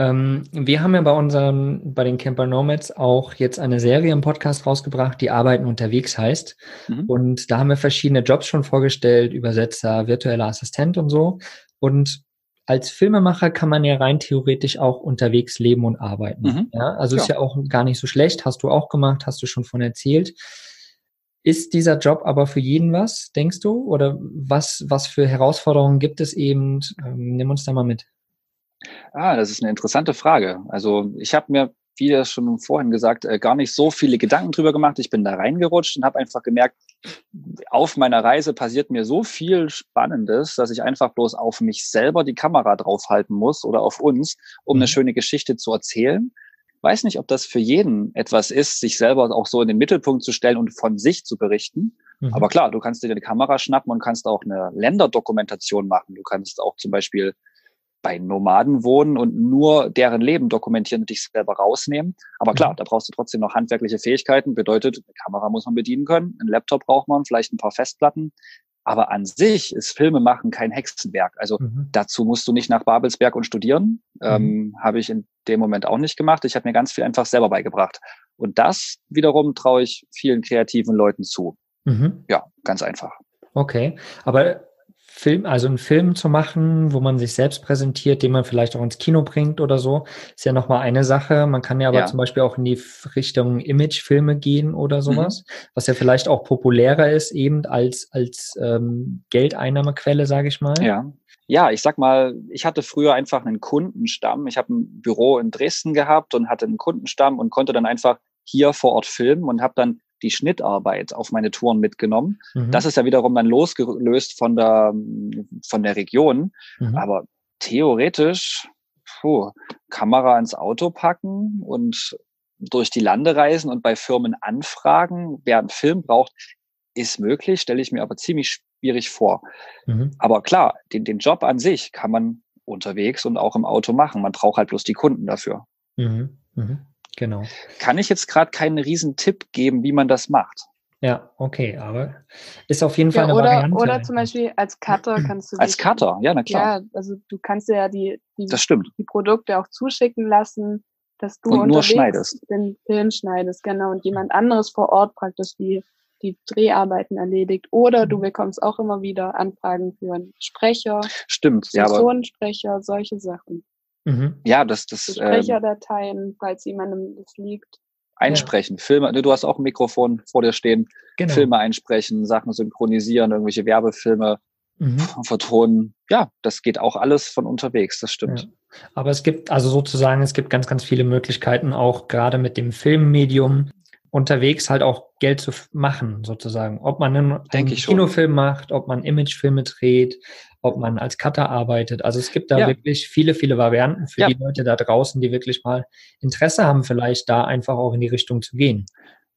B: Ähm, wir haben ja bei unseren, bei den Camper Nomads auch jetzt eine Serie im Podcast rausgebracht, die Arbeiten unterwegs heißt. Mhm. Und da haben wir verschiedene Jobs schon vorgestellt, Übersetzer, virtueller Assistent und so. Und als Filmemacher kann man ja rein theoretisch auch unterwegs leben und arbeiten. Mhm. Ja, also ja. ist ja auch gar nicht so schlecht. Hast du auch gemacht, hast du schon von erzählt. Ist dieser Job aber für jeden was, denkst du? Oder was, was für Herausforderungen gibt es eben? Ähm, nimm uns da mal mit.
C: Ah, das ist eine interessante Frage. Also ich habe mir, wie das schon vorhin gesagt, äh, gar nicht so viele Gedanken drüber gemacht. Ich bin da reingerutscht und habe einfach gemerkt, auf meiner Reise passiert mir so viel Spannendes, dass ich einfach bloß auf mich selber die Kamera draufhalten muss oder auf uns, um eine mhm. schöne Geschichte zu erzählen. Weiß nicht, ob das für jeden etwas ist, sich selber auch so in den Mittelpunkt zu stellen und von sich zu berichten. Mhm. Aber klar, du kannst dir eine Kamera schnappen und kannst auch eine Länderdokumentation machen. Du kannst auch zum Beispiel bei Nomaden wohnen und nur deren Leben dokumentieren und dich selber rausnehmen. Aber klar, mhm. da brauchst du trotzdem noch handwerkliche Fähigkeiten. Bedeutet, eine Kamera muss man bedienen können, ein Laptop braucht man, vielleicht ein paar Festplatten. Aber an sich ist Filme machen kein Hexenwerk. Also mhm. dazu musst du nicht nach Babelsberg und studieren. Mhm. Ähm, habe ich in dem Moment auch nicht gemacht. Ich habe mir ganz viel einfach selber beigebracht. Und das wiederum traue ich vielen kreativen Leuten zu. Mhm. Ja, ganz einfach.
B: Okay, aber Film, also einen Film zu machen, wo man sich selbst präsentiert, den man vielleicht auch ins Kino bringt oder so, ist ja nochmal eine Sache. Man kann ja aber ja. zum Beispiel auch in die Richtung Imagefilme gehen oder mhm. sowas, mhm. was ja vielleicht auch populärer ist eben als, als ähm, Geldeinnahmequelle, sage ich mal.
C: Ja. Ja, ich sag mal, ich hatte früher einfach einen Kundenstamm. Ich habe ein Büro in Dresden gehabt und hatte einen Kundenstamm und konnte dann einfach hier vor Ort filmen und habe dann die Schnittarbeit auf meine Touren mitgenommen. Mhm. Das ist ja wiederum dann losgelöst von der, von der Region. Mhm. Aber theoretisch, puh, Kamera ins Auto packen und durch die Lande reisen und bei Firmen anfragen, wer einen Film braucht, ist möglich, stelle ich mir aber ziemlich schwierig vor. Mhm. Aber klar, den, den Job an sich kann man unterwegs und auch im Auto machen. Man braucht halt bloß die Kunden dafür. Mhm. Mhm. Genau. Kann ich jetzt gerade keinen riesen Tipp geben, wie man das macht.
B: Ja, okay, aber ist auf jeden Fall
D: ja,
B: eine
D: oder,
B: Variante.
D: Oder zum Beispiel als Cutter <clears throat> kannst du.
C: Als Cutter, ja, na klar.
D: Ja, also du kannst ja die, die,
C: das stimmt.
D: die Produkte auch zuschicken lassen, dass du
C: und nur schneidest.
D: den Film schneidest, genau, und jemand anderes vor Ort praktisch die, die Dreharbeiten erledigt. Oder du mhm. bekommst auch immer wieder Anfragen für einen Sprecher,
C: Stimmt,
D: ja, Synchronsprecher, solche Sachen.
C: Mhm. Ja, das, das.
D: Ähm, Sprecherdateien, falls jemandem das liegt.
C: Einsprechen, ja. Filme, du hast auch ein Mikrofon vor dir stehen, genau. Filme einsprechen, Sachen synchronisieren, irgendwelche Werbefilme mhm. vertonen. Ja, das geht auch alles von unterwegs, das stimmt. Ja.
B: Aber es gibt also sozusagen, es gibt ganz, ganz viele Möglichkeiten, auch gerade mit dem Filmmedium unterwegs halt auch Geld zu machen, sozusagen. Ob man einen, einen Kinofilm macht, ob man Imagefilme dreht, ob man als Cutter arbeitet. Also es gibt da ja. wirklich viele, viele Varianten für ja. die Leute da draußen, die wirklich mal Interesse haben, vielleicht da einfach auch in die Richtung zu gehen.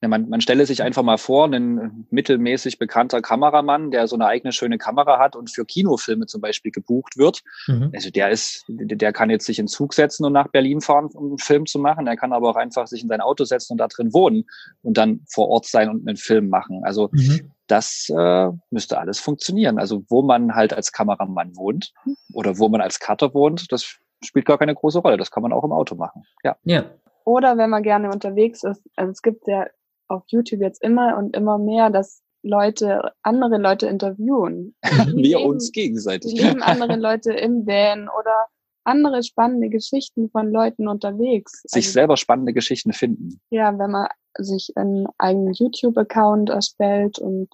C: Man, man stelle sich einfach mal vor, ein mittelmäßig bekannter Kameramann, der so eine eigene schöne Kamera hat und für Kinofilme zum Beispiel gebucht wird. Mhm. Also der ist, der kann jetzt sich in Zug setzen und nach Berlin fahren, um einen Film zu machen. Der kann aber auch einfach sich in sein Auto setzen und da drin wohnen und dann vor Ort sein und einen Film machen. Also mhm das äh, müsste alles funktionieren. Also wo man halt als Kameramann wohnt oder wo man als Cutter wohnt, das spielt gar keine große Rolle. Das kann man auch im Auto machen. Ja.
B: ja.
D: Oder wenn man gerne unterwegs ist. Also es gibt ja auf YouTube jetzt immer und immer mehr, dass Leute, andere Leute interviewen. <laughs>
C: Wir leben, uns gegenseitig.
D: Die leben andere Leute im Van oder andere spannende Geschichten von Leuten unterwegs.
C: Sich also, selber spannende Geschichten finden.
D: Ja, wenn man sich einen eigenen YouTube-Account erstellt und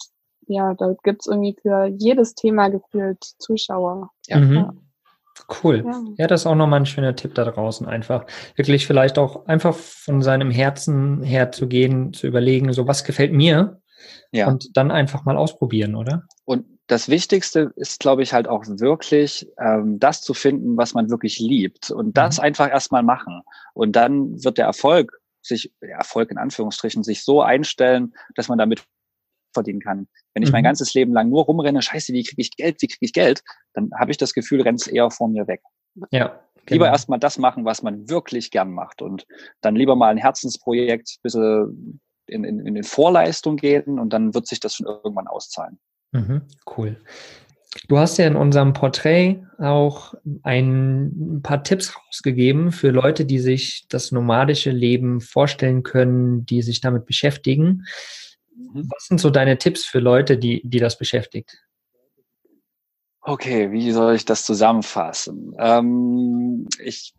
D: ja, da gibt's irgendwie für jedes Thema gefühlt Zuschauer.
B: Ja. Mhm. ja. Cool. Ja. ja, das ist auch nochmal ein schöner Tipp da draußen. Einfach wirklich vielleicht auch einfach von seinem Herzen her zu gehen, zu überlegen, so was gefällt mir ja. und dann einfach mal ausprobieren, oder?
C: Und das Wichtigste ist, glaube ich, halt auch wirklich ähm, das zu finden, was man wirklich liebt und das mhm. einfach erstmal machen. Und dann wird der Erfolg sich, der Erfolg in Anführungsstrichen, sich so einstellen, dass man damit verdienen kann. Wenn ich mhm. mein ganzes Leben lang nur rumrenne, scheiße, wie kriege ich Geld, wie kriege ich Geld, dann habe ich das Gefühl, rennt es eher vor mir weg. Ja. Genau. Lieber erstmal das machen, was man wirklich gern macht und dann lieber mal ein Herzensprojekt ein bisschen in, in, in Vorleistung gehen und dann wird sich das schon irgendwann auszahlen.
B: Mhm, cool. Du hast ja in unserem Porträt auch ein paar Tipps rausgegeben für Leute, die sich das nomadische Leben vorstellen können, die sich damit beschäftigen. Mhm. Was sind so deine Tipps für Leute, die, die das beschäftigt?
C: Okay, wie soll ich das zusammenfassen? Ähm, ich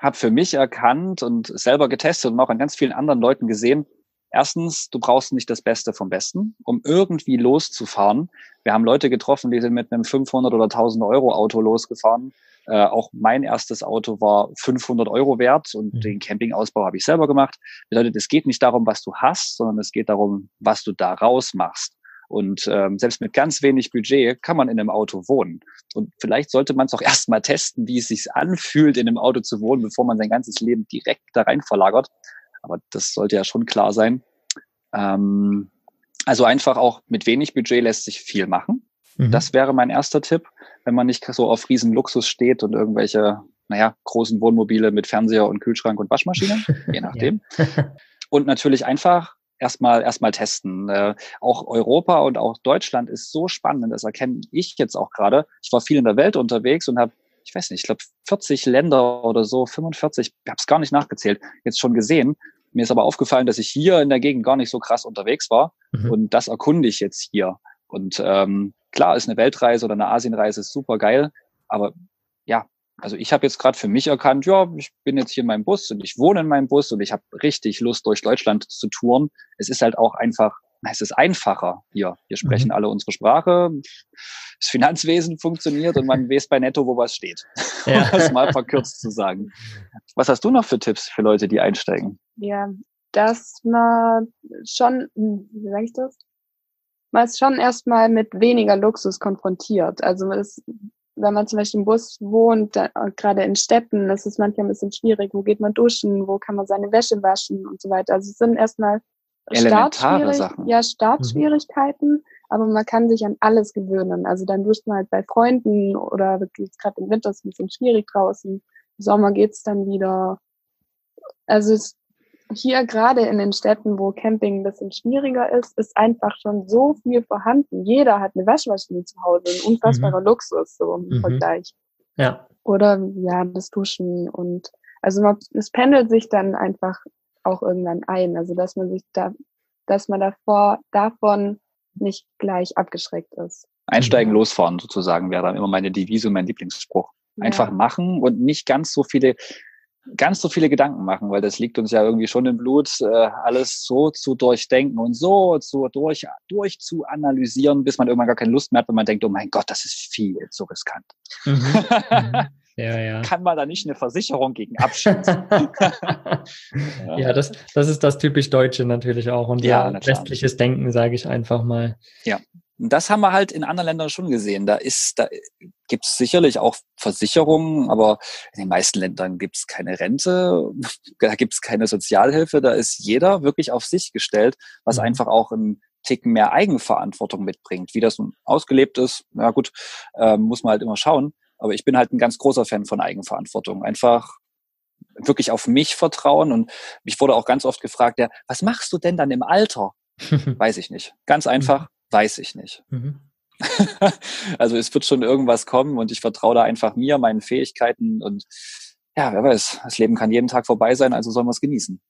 C: habe für mich erkannt und selber getestet und auch an ganz vielen anderen Leuten gesehen, erstens, du brauchst nicht das Beste vom Besten, um irgendwie loszufahren. Wir haben Leute getroffen, die sind mit einem 500 oder 1000 Euro Auto losgefahren. Äh, auch mein erstes Auto war 500 Euro wert und mhm. den Campingausbau habe ich selber gemacht. Bedeutet, es geht nicht darum, was du hast, sondern es geht darum, was du daraus machst. Und ähm, selbst mit ganz wenig Budget kann man in einem Auto wohnen. Und vielleicht sollte man es auch <laughs> erstmal testen, wie es sich anfühlt, in einem Auto zu wohnen, bevor man sein ganzes Leben direkt da rein verlagert. Aber das sollte ja schon klar sein. Ähm, also einfach auch mit wenig Budget lässt sich viel machen. Mhm. Das wäre mein erster Tipp, wenn man nicht so auf riesen Luxus steht und irgendwelche, naja, großen Wohnmobile mit Fernseher und Kühlschrank und Waschmaschine, je <laughs> nachdem. und natürlich einfach erstmal erstmal testen. Äh, auch Europa und auch Deutschland ist so spannend, das erkenne ich jetzt auch gerade. Ich war viel in der Welt unterwegs und habe, ich weiß nicht, ich glaube 40 Länder oder so, 45, ich habe es gar nicht nachgezählt, jetzt schon gesehen. Mir ist aber aufgefallen, dass ich hier in der Gegend gar nicht so krass unterwegs war mhm. und das erkunde ich jetzt hier. Und ähm, klar ist eine Weltreise oder eine Asienreise super geil, aber ja, also ich habe jetzt gerade für mich erkannt, ja, ich bin jetzt hier in meinem Bus und ich wohne in meinem Bus und ich habe richtig Lust, durch Deutschland zu touren. Es ist halt auch einfach, es ist einfacher hier. Wir sprechen mhm. alle unsere Sprache. Das Finanzwesen funktioniert und man <laughs> weiß bei Netto, wo was steht. Ja. <laughs> Um das mal verkürzt zu sagen. Was hast du noch für Tipps für Leute, die einsteigen?
D: Ja, dass man schon, hm, wie sage ich das? Man ist schon erstmal mit weniger Luxus konfrontiert. Also es wenn man zum Beispiel im Bus wohnt, da, gerade in Städten, das ist manchmal ein bisschen schwierig. Wo geht man duschen? Wo kann man seine Wäsche waschen und so weiter? Also es sind erstmal Startschwierig Sachen. Ja, Startschwierigkeiten, mhm. aber man kann sich an alles gewöhnen. Also dann duscht man halt bei Freunden oder jetzt gerade im Winter ist es ein bisschen schwierig draußen. Im Sommer geht's dann wieder. Also es hier gerade in den Städten, wo Camping ein bisschen schwieriger ist, ist einfach schon so viel vorhanden. Jeder hat eine Waschmaschine zu Hause, ein unfassbarer mhm. Luxus so im mhm. Vergleich. Ja. Oder ja, das Duschen und also man, es pendelt sich dann einfach auch irgendwann ein. Also dass man sich da, dass man davor davon nicht gleich abgeschreckt ist.
C: Einsteigen, ja. losfahren sozusagen wäre dann immer meine Devise und mein Lieblingsspruch. Einfach ja. machen und nicht ganz so viele ganz so viele Gedanken machen, weil das liegt uns ja irgendwie schon im Blut, äh, alles so zu durchdenken und so zu durch, durch zu analysieren, bis man irgendwann gar keine Lust mehr hat, wenn man denkt, oh mein Gott, das ist viel zu riskant. Mhm. <laughs> mhm. Ja, ja. Kann man da nicht eine Versicherung gegen abschließen? <laughs>
B: ja. das, das ist das typisch Deutsche natürlich auch und ja, ja westliches Denken, sage ich einfach mal.
C: Ja, das haben wir halt in anderen Ländern schon gesehen. Da ist, da gibt es sicherlich auch Versicherungen, aber in den meisten Ländern gibt es keine Rente, <laughs> da gibt es keine Sozialhilfe, da ist jeder wirklich auf sich gestellt, was mhm. einfach auch ein Ticken mehr Eigenverantwortung mitbringt. Wie das nun ausgelebt ist, ja gut, äh, muss man halt immer schauen. Aber ich bin halt ein ganz großer Fan von Eigenverantwortung. Einfach wirklich auf mich vertrauen. Und mich wurde auch ganz oft gefragt, ja, was machst du denn dann im Alter? <laughs> Weiß ich nicht. Ganz einfach, Weiß ich nicht. Mhm. <laughs> also es wird schon irgendwas kommen und ich vertraue da einfach mir, meinen Fähigkeiten und ja, wer weiß, das Leben kann jeden Tag vorbei sein, also sollen wir es genießen.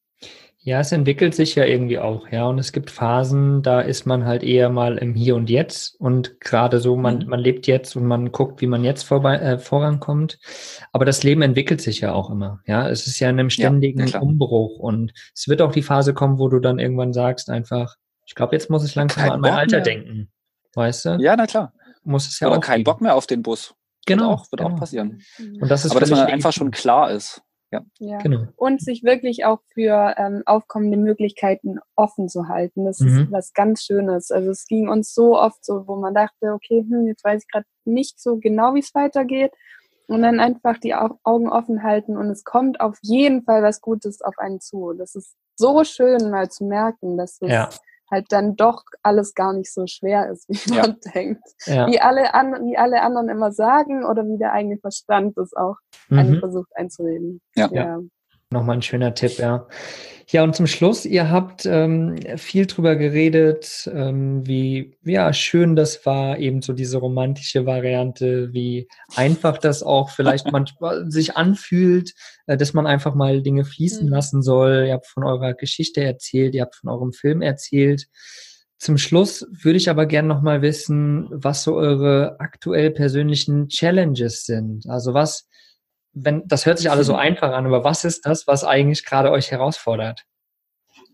B: Ja, es entwickelt sich ja irgendwie auch, ja. Und es gibt Phasen, da ist man halt eher mal im Hier und Jetzt und gerade so, man, mhm. man lebt jetzt und man guckt, wie man jetzt vorbei, äh, vorankommt. Aber das Leben entwickelt sich ja auch immer, ja. Es ist ja in einem ständigen ja, Umbruch und es wird auch die Phase kommen, wo du dann irgendwann sagst einfach, Ich glaube, jetzt muss ich langsam an mein
C: Bock
B: Alter
C: mehr.
B: denken. Weißt du?
C: Ja, na klar.
B: Muss es ja
C: Oder
B: auch
C: keinen
B: geben.
C: Bock mehr auf den Bus.
B: Genau.
C: Wird auch, wird
B: genau.
C: auch passieren.
B: Und das ist
C: Aber dass man einfach schon klar ist.
D: Ja.
B: Genau.
D: Und sich wirklich auch für ähm, aufkommende Möglichkeiten offen zu halten. Das
B: Mhm.
D: ist was ganz Schönes. Also es ging uns so oft so, wo man dachte, okay, hm, jetzt weiß ich gerade nicht so genau, wie es weitergeht. Und dann einfach die Au- Augen offen halten und es kommt auf jeden Fall was Gutes auf einen zu. Das ist so schön mal zu merken, dass es
B: Ja.
D: Halt dann doch alles gar nicht so schwer ist, wie
C: Ja.
D: man denkt.
B: Ja.
D: Wie alle, an, wie alle anderen immer sagen oder wie der eigene Verstand es auch einem
B: Mhm.
D: versucht einzureden.
C: Ja.
D: ja.
B: Nochmal ein schöner Tipp, ja. Ja, und zum Schluss, ihr habt ähm, viel drüber geredet, ähm, wie ja, schön das war, eben so diese romantische Variante, wie einfach das auch vielleicht <laughs> manchmal sich anfühlt, äh, dass man einfach mal Dinge fließen
D: Mhm.
B: lassen soll. Ihr habt von eurer Geschichte erzählt, ihr habt von eurem Film erzählt. Zum Schluss würde ich aber gerne nochmal wissen, was so eure aktuell persönlichen Challenges sind. Also was, wenn, das hört sich alle so <laughs> einfach an, aber was ist das, was eigentlich gerade euch herausfordert?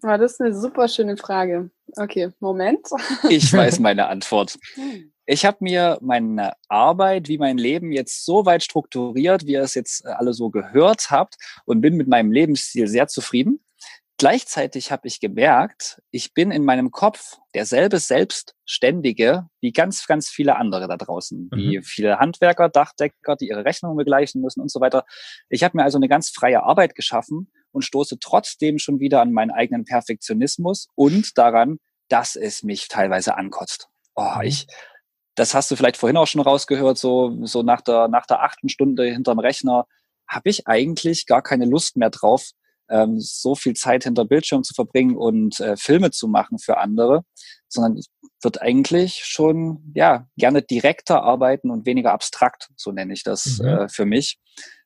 D: Ja, das ist eine super schöne Frage. Okay, Moment. <laughs>
C: Ich weiß meine Antwort. <laughs> Ich habe mir meine Arbeit wie mein Leben jetzt so weit strukturiert, wie ihr es jetzt äh, alle so gehört habt und bin mit meinem Lebensstil sehr zufrieden. Gleichzeitig habe ich gemerkt, ich bin in meinem Kopf derselbe Selbstständige wie ganz, ganz viele andere da draußen, wie viele Handwerker, Dachdecker, die ihre Rechnungen begleichen müssen und so weiter. Ich habe mir also eine ganz freie Arbeit geschaffen und stoße trotzdem schon wieder an meinen eigenen Perfektionismus und daran, dass es mich teilweise ankotzt. Oh,
B: Mhm.
C: ich, das hast du vielleicht vorhin auch schon rausgehört, so, so nach der, nach der achten Stunde hinterm Rechner habe ich eigentlich gar keine Lust mehr drauf, ähm, so viel Zeit hinter Bildschirm zu verbringen und äh, Filme zu machen für andere, sondern ich würde eigentlich schon, ja, gerne direkter arbeiten und weniger abstrakt, so nenne ich das
B: Mhm.
C: äh, für mich.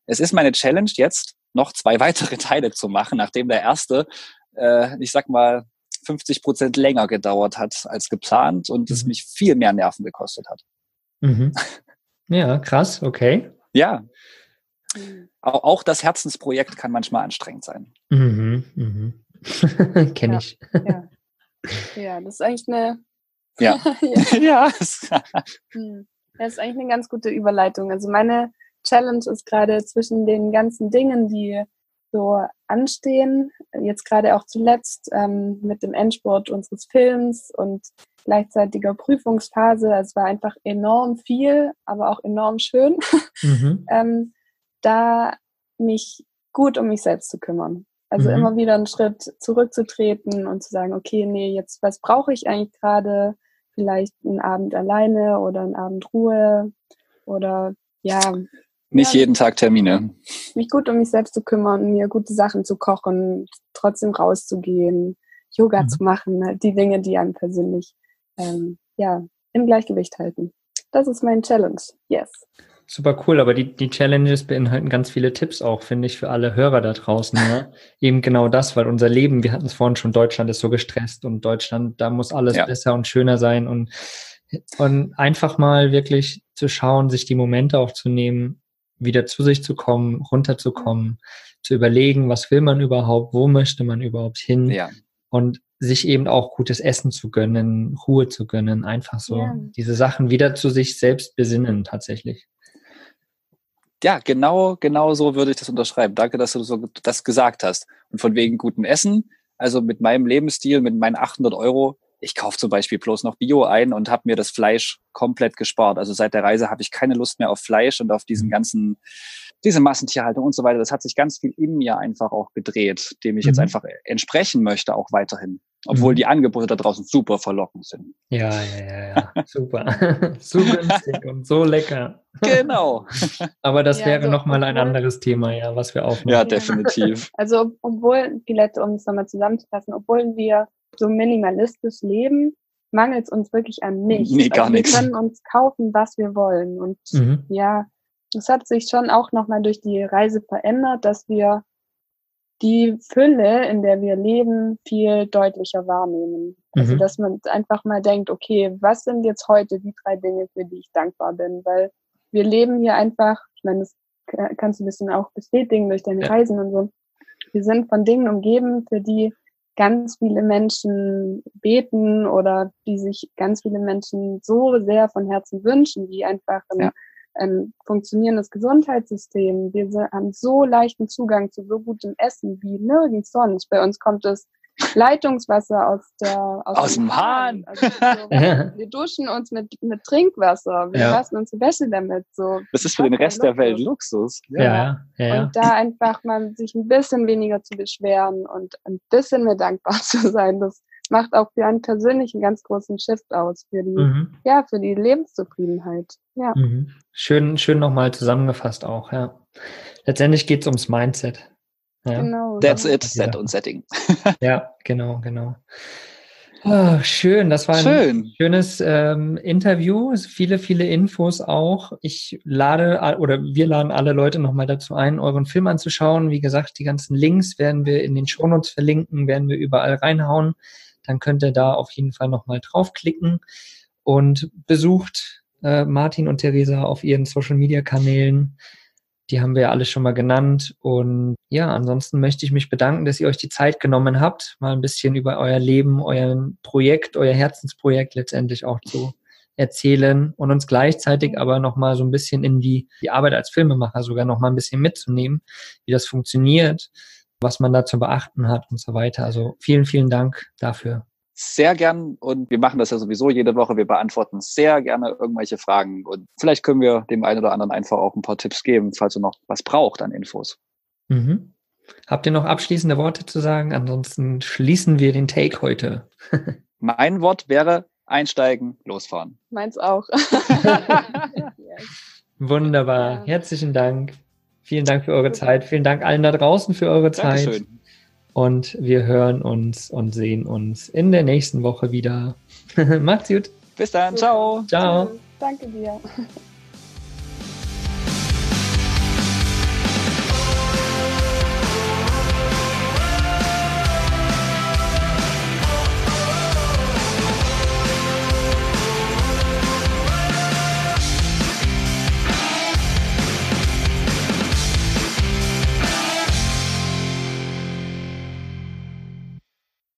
C: Es ist meine Challenge jetzt, noch zwei <laughs> weitere Teile zu machen, nachdem der erste, äh, ich sag mal, 50 Prozent länger gedauert hat als geplant und es
B: Mhm.
C: mich viel mehr Nerven gekostet hat.
B: Mhm. <laughs> Ja, krass, okay.
C: Ja, au- auch das Herzensprojekt kann manchmal anstrengend sein.
B: Mhm. Mhm. <laughs> Kenne
D: Ja.
B: ich.
D: Ja. ja, das ist eigentlich eine. <laughs>
C: Ja. <laughs>
D: ja.
C: ja.
D: Das ist eigentlich eine ganz gute Überleitung. Also meine Challenge ist gerade zwischen den ganzen Dingen, die so anstehen, jetzt gerade auch zuletzt ähm, mit dem Endspurt unseres Films und gleichzeitiger Prüfungsphase. Es war einfach enorm viel, aber auch enorm schön,
B: Mhm.
D: ähm, da mich gut um mich selbst zu kümmern. Also
B: Mhm.
D: immer wieder einen Schritt zurückzutreten und zu sagen, okay, nee, jetzt was brauche ich eigentlich gerade? Vielleicht einen Abend alleine oder einen Abend Ruhe oder ja,
C: nicht
D: Ja.
C: jeden Tag Termine.
D: mich gut um mich selbst zu kümmern, mir gute Sachen zu kochen, trotzdem rauszugehen, Yoga
B: Mhm.
D: zu machen, halt die Dinge, die einem persönlich ähm, ja im Gleichgewicht halten. Das ist mein Challenge. Yes.
B: Super cool, aber die, die Challenges beinhalten ganz viele Tipps auch, finde ich, für alle Hörer da draußen. Ja? <laughs> Eben genau das, weil unser Leben, wir hatten es vorhin schon, Deutschland ist so gestresst und Deutschland, da muss alles
C: Ja.
B: besser und schöner sein und, und einfach mal wirklich zu schauen, sich die Momente auch zu nehmen, wieder zu sich zu kommen, runterzukommen, zu überlegen, was will man überhaupt, wo möchte man überhaupt hin
C: Ja.
B: und sich eben auch gutes Essen zu gönnen, Ruhe zu gönnen, einfach so
D: Ja.
B: diese Sachen wieder zu sich selbst besinnen tatsächlich.
C: Ja, genau, genau so würde ich das unterschreiben. Danke, dass du so das gesagt hast. Und von wegen gutem Essen, also mit meinem Lebensstil, mit meinen 800 Euro, ich kaufe zum Beispiel bloß noch Bio ein und habe mir das Fleisch komplett gespart. Also seit der Reise habe ich keine Lust mehr auf Fleisch und auf diesen ganzen, diese Massentierhaltung und so weiter. Das hat sich ganz viel in mir einfach auch gedreht, dem ich jetzt
B: Mhm.
C: einfach entsprechen möchte, auch weiterhin. Obwohl
B: Mhm.
C: die Angebote da draußen super verlockend sind.
B: Ja, ja, ja, ja. Super. <laughs> so günstig und so lecker.
C: Genau. <laughs>
B: Aber das
D: Ja,
B: wäre
D: so,
B: nochmal ein anderes Thema, ja, was wir aufnehmen.
C: Ja, definitiv. <laughs>
D: Also ob- obwohl, vielleicht um es nochmal zusammenzufassen, obwohl wir so minimalistisch leben, mangelt es uns wirklich an nichts.
C: Nee, gar
D: also wir
C: nichts.
D: können uns kaufen, was wir wollen. Und
B: Mhm.
D: ja, es hat sich schon auch nochmal durch die Reise verändert, dass wir die Fülle, in der wir leben, viel deutlicher wahrnehmen. Also
B: Mhm.
D: dass man einfach mal denkt, okay, was sind jetzt heute die drei Dinge, für die ich dankbar bin? Weil wir leben hier einfach, ich meine, das ka- kannst du ein bisschen auch bestätigen durch deine
B: Ja.
D: Reisen und so. Wir sind von Dingen umgeben, für die ganz viele Menschen beten oder die sich ganz viele Menschen so sehr von Herzen wünschen, wie einfach ein, ja. Ein funktionierendes Gesundheitssystem. Wir haben so leichten Zugang zu so gutem Essen wie nirgends sonst. Bei uns kommt es Leitungswasser aus der
C: aus, aus dem Hahn. Also so, <laughs>
D: wir duschen uns mit, mit Trinkwasser, wir ja. waschen unsere Wäsche damit. So.
C: Das ist für den Rest der Welt Luxus.
B: Ja. Ja,
D: ja. Und da einfach mal sich ein bisschen weniger zu beschweren und ein bisschen mehr dankbar <laughs> zu sein, das macht auch für einen persönlich einen ganz großen Shift aus für die, mhm. ja, für die Lebenszufriedenheit. Ja.
B: Mhm. Schön, schön nochmal zusammengefasst auch, ja. Letztendlich geht es ums Mindset.
C: Ja. Genau. That's it, Set und Setting. <laughs>
B: ja, genau, genau. Oh, schön, das war ein schön. schönes ähm, Interview, viele, viele Infos auch. Ich lade oder wir laden alle Leute nochmal dazu ein, euren Film anzuschauen. Wie gesagt, die ganzen Links werden wir in den Shownotes verlinken, werden wir überall reinhauen. Dann könnt ihr da auf jeden Fall nochmal draufklicken und besucht äh, Martin und Theresa auf ihren Social Media Kanälen. Die haben wir ja alle schon mal genannt. Und ja, ansonsten möchte ich mich bedanken, dass ihr euch die Zeit genommen habt, mal ein bisschen über euer Leben, euer Projekt, euer Herzensprojekt letztendlich auch zu erzählen und uns gleichzeitig aber nochmal so ein bisschen in die, die Arbeit als Filmemacher sogar nochmal ein bisschen mitzunehmen, wie das funktioniert, was man da zu beachten hat und so weiter. Also vielen, vielen Dank dafür
C: sehr gern und wir machen das ja sowieso jede Woche. Wir beantworten sehr gerne irgendwelche Fragen und vielleicht können wir dem einen oder anderen einfach auch ein paar Tipps geben, falls er noch was braucht an Infos.
B: Mhm. Habt ihr noch abschließende Worte zu sagen? Ansonsten schließen wir den Take heute. <laughs>
C: mein Wort wäre einsteigen, losfahren.
D: Meins auch. <laughs> <laughs>
B: Wunderbar. Herzlichen Dank. Vielen Dank für eure Zeit. Vielen Dank allen da draußen für eure Zeit. Dankeschön. Und wir hören uns und sehen uns in der nächsten Woche wieder. <laughs> Macht's gut.
C: Bis dann. Ciao.
B: Ciao.
D: Danke dir.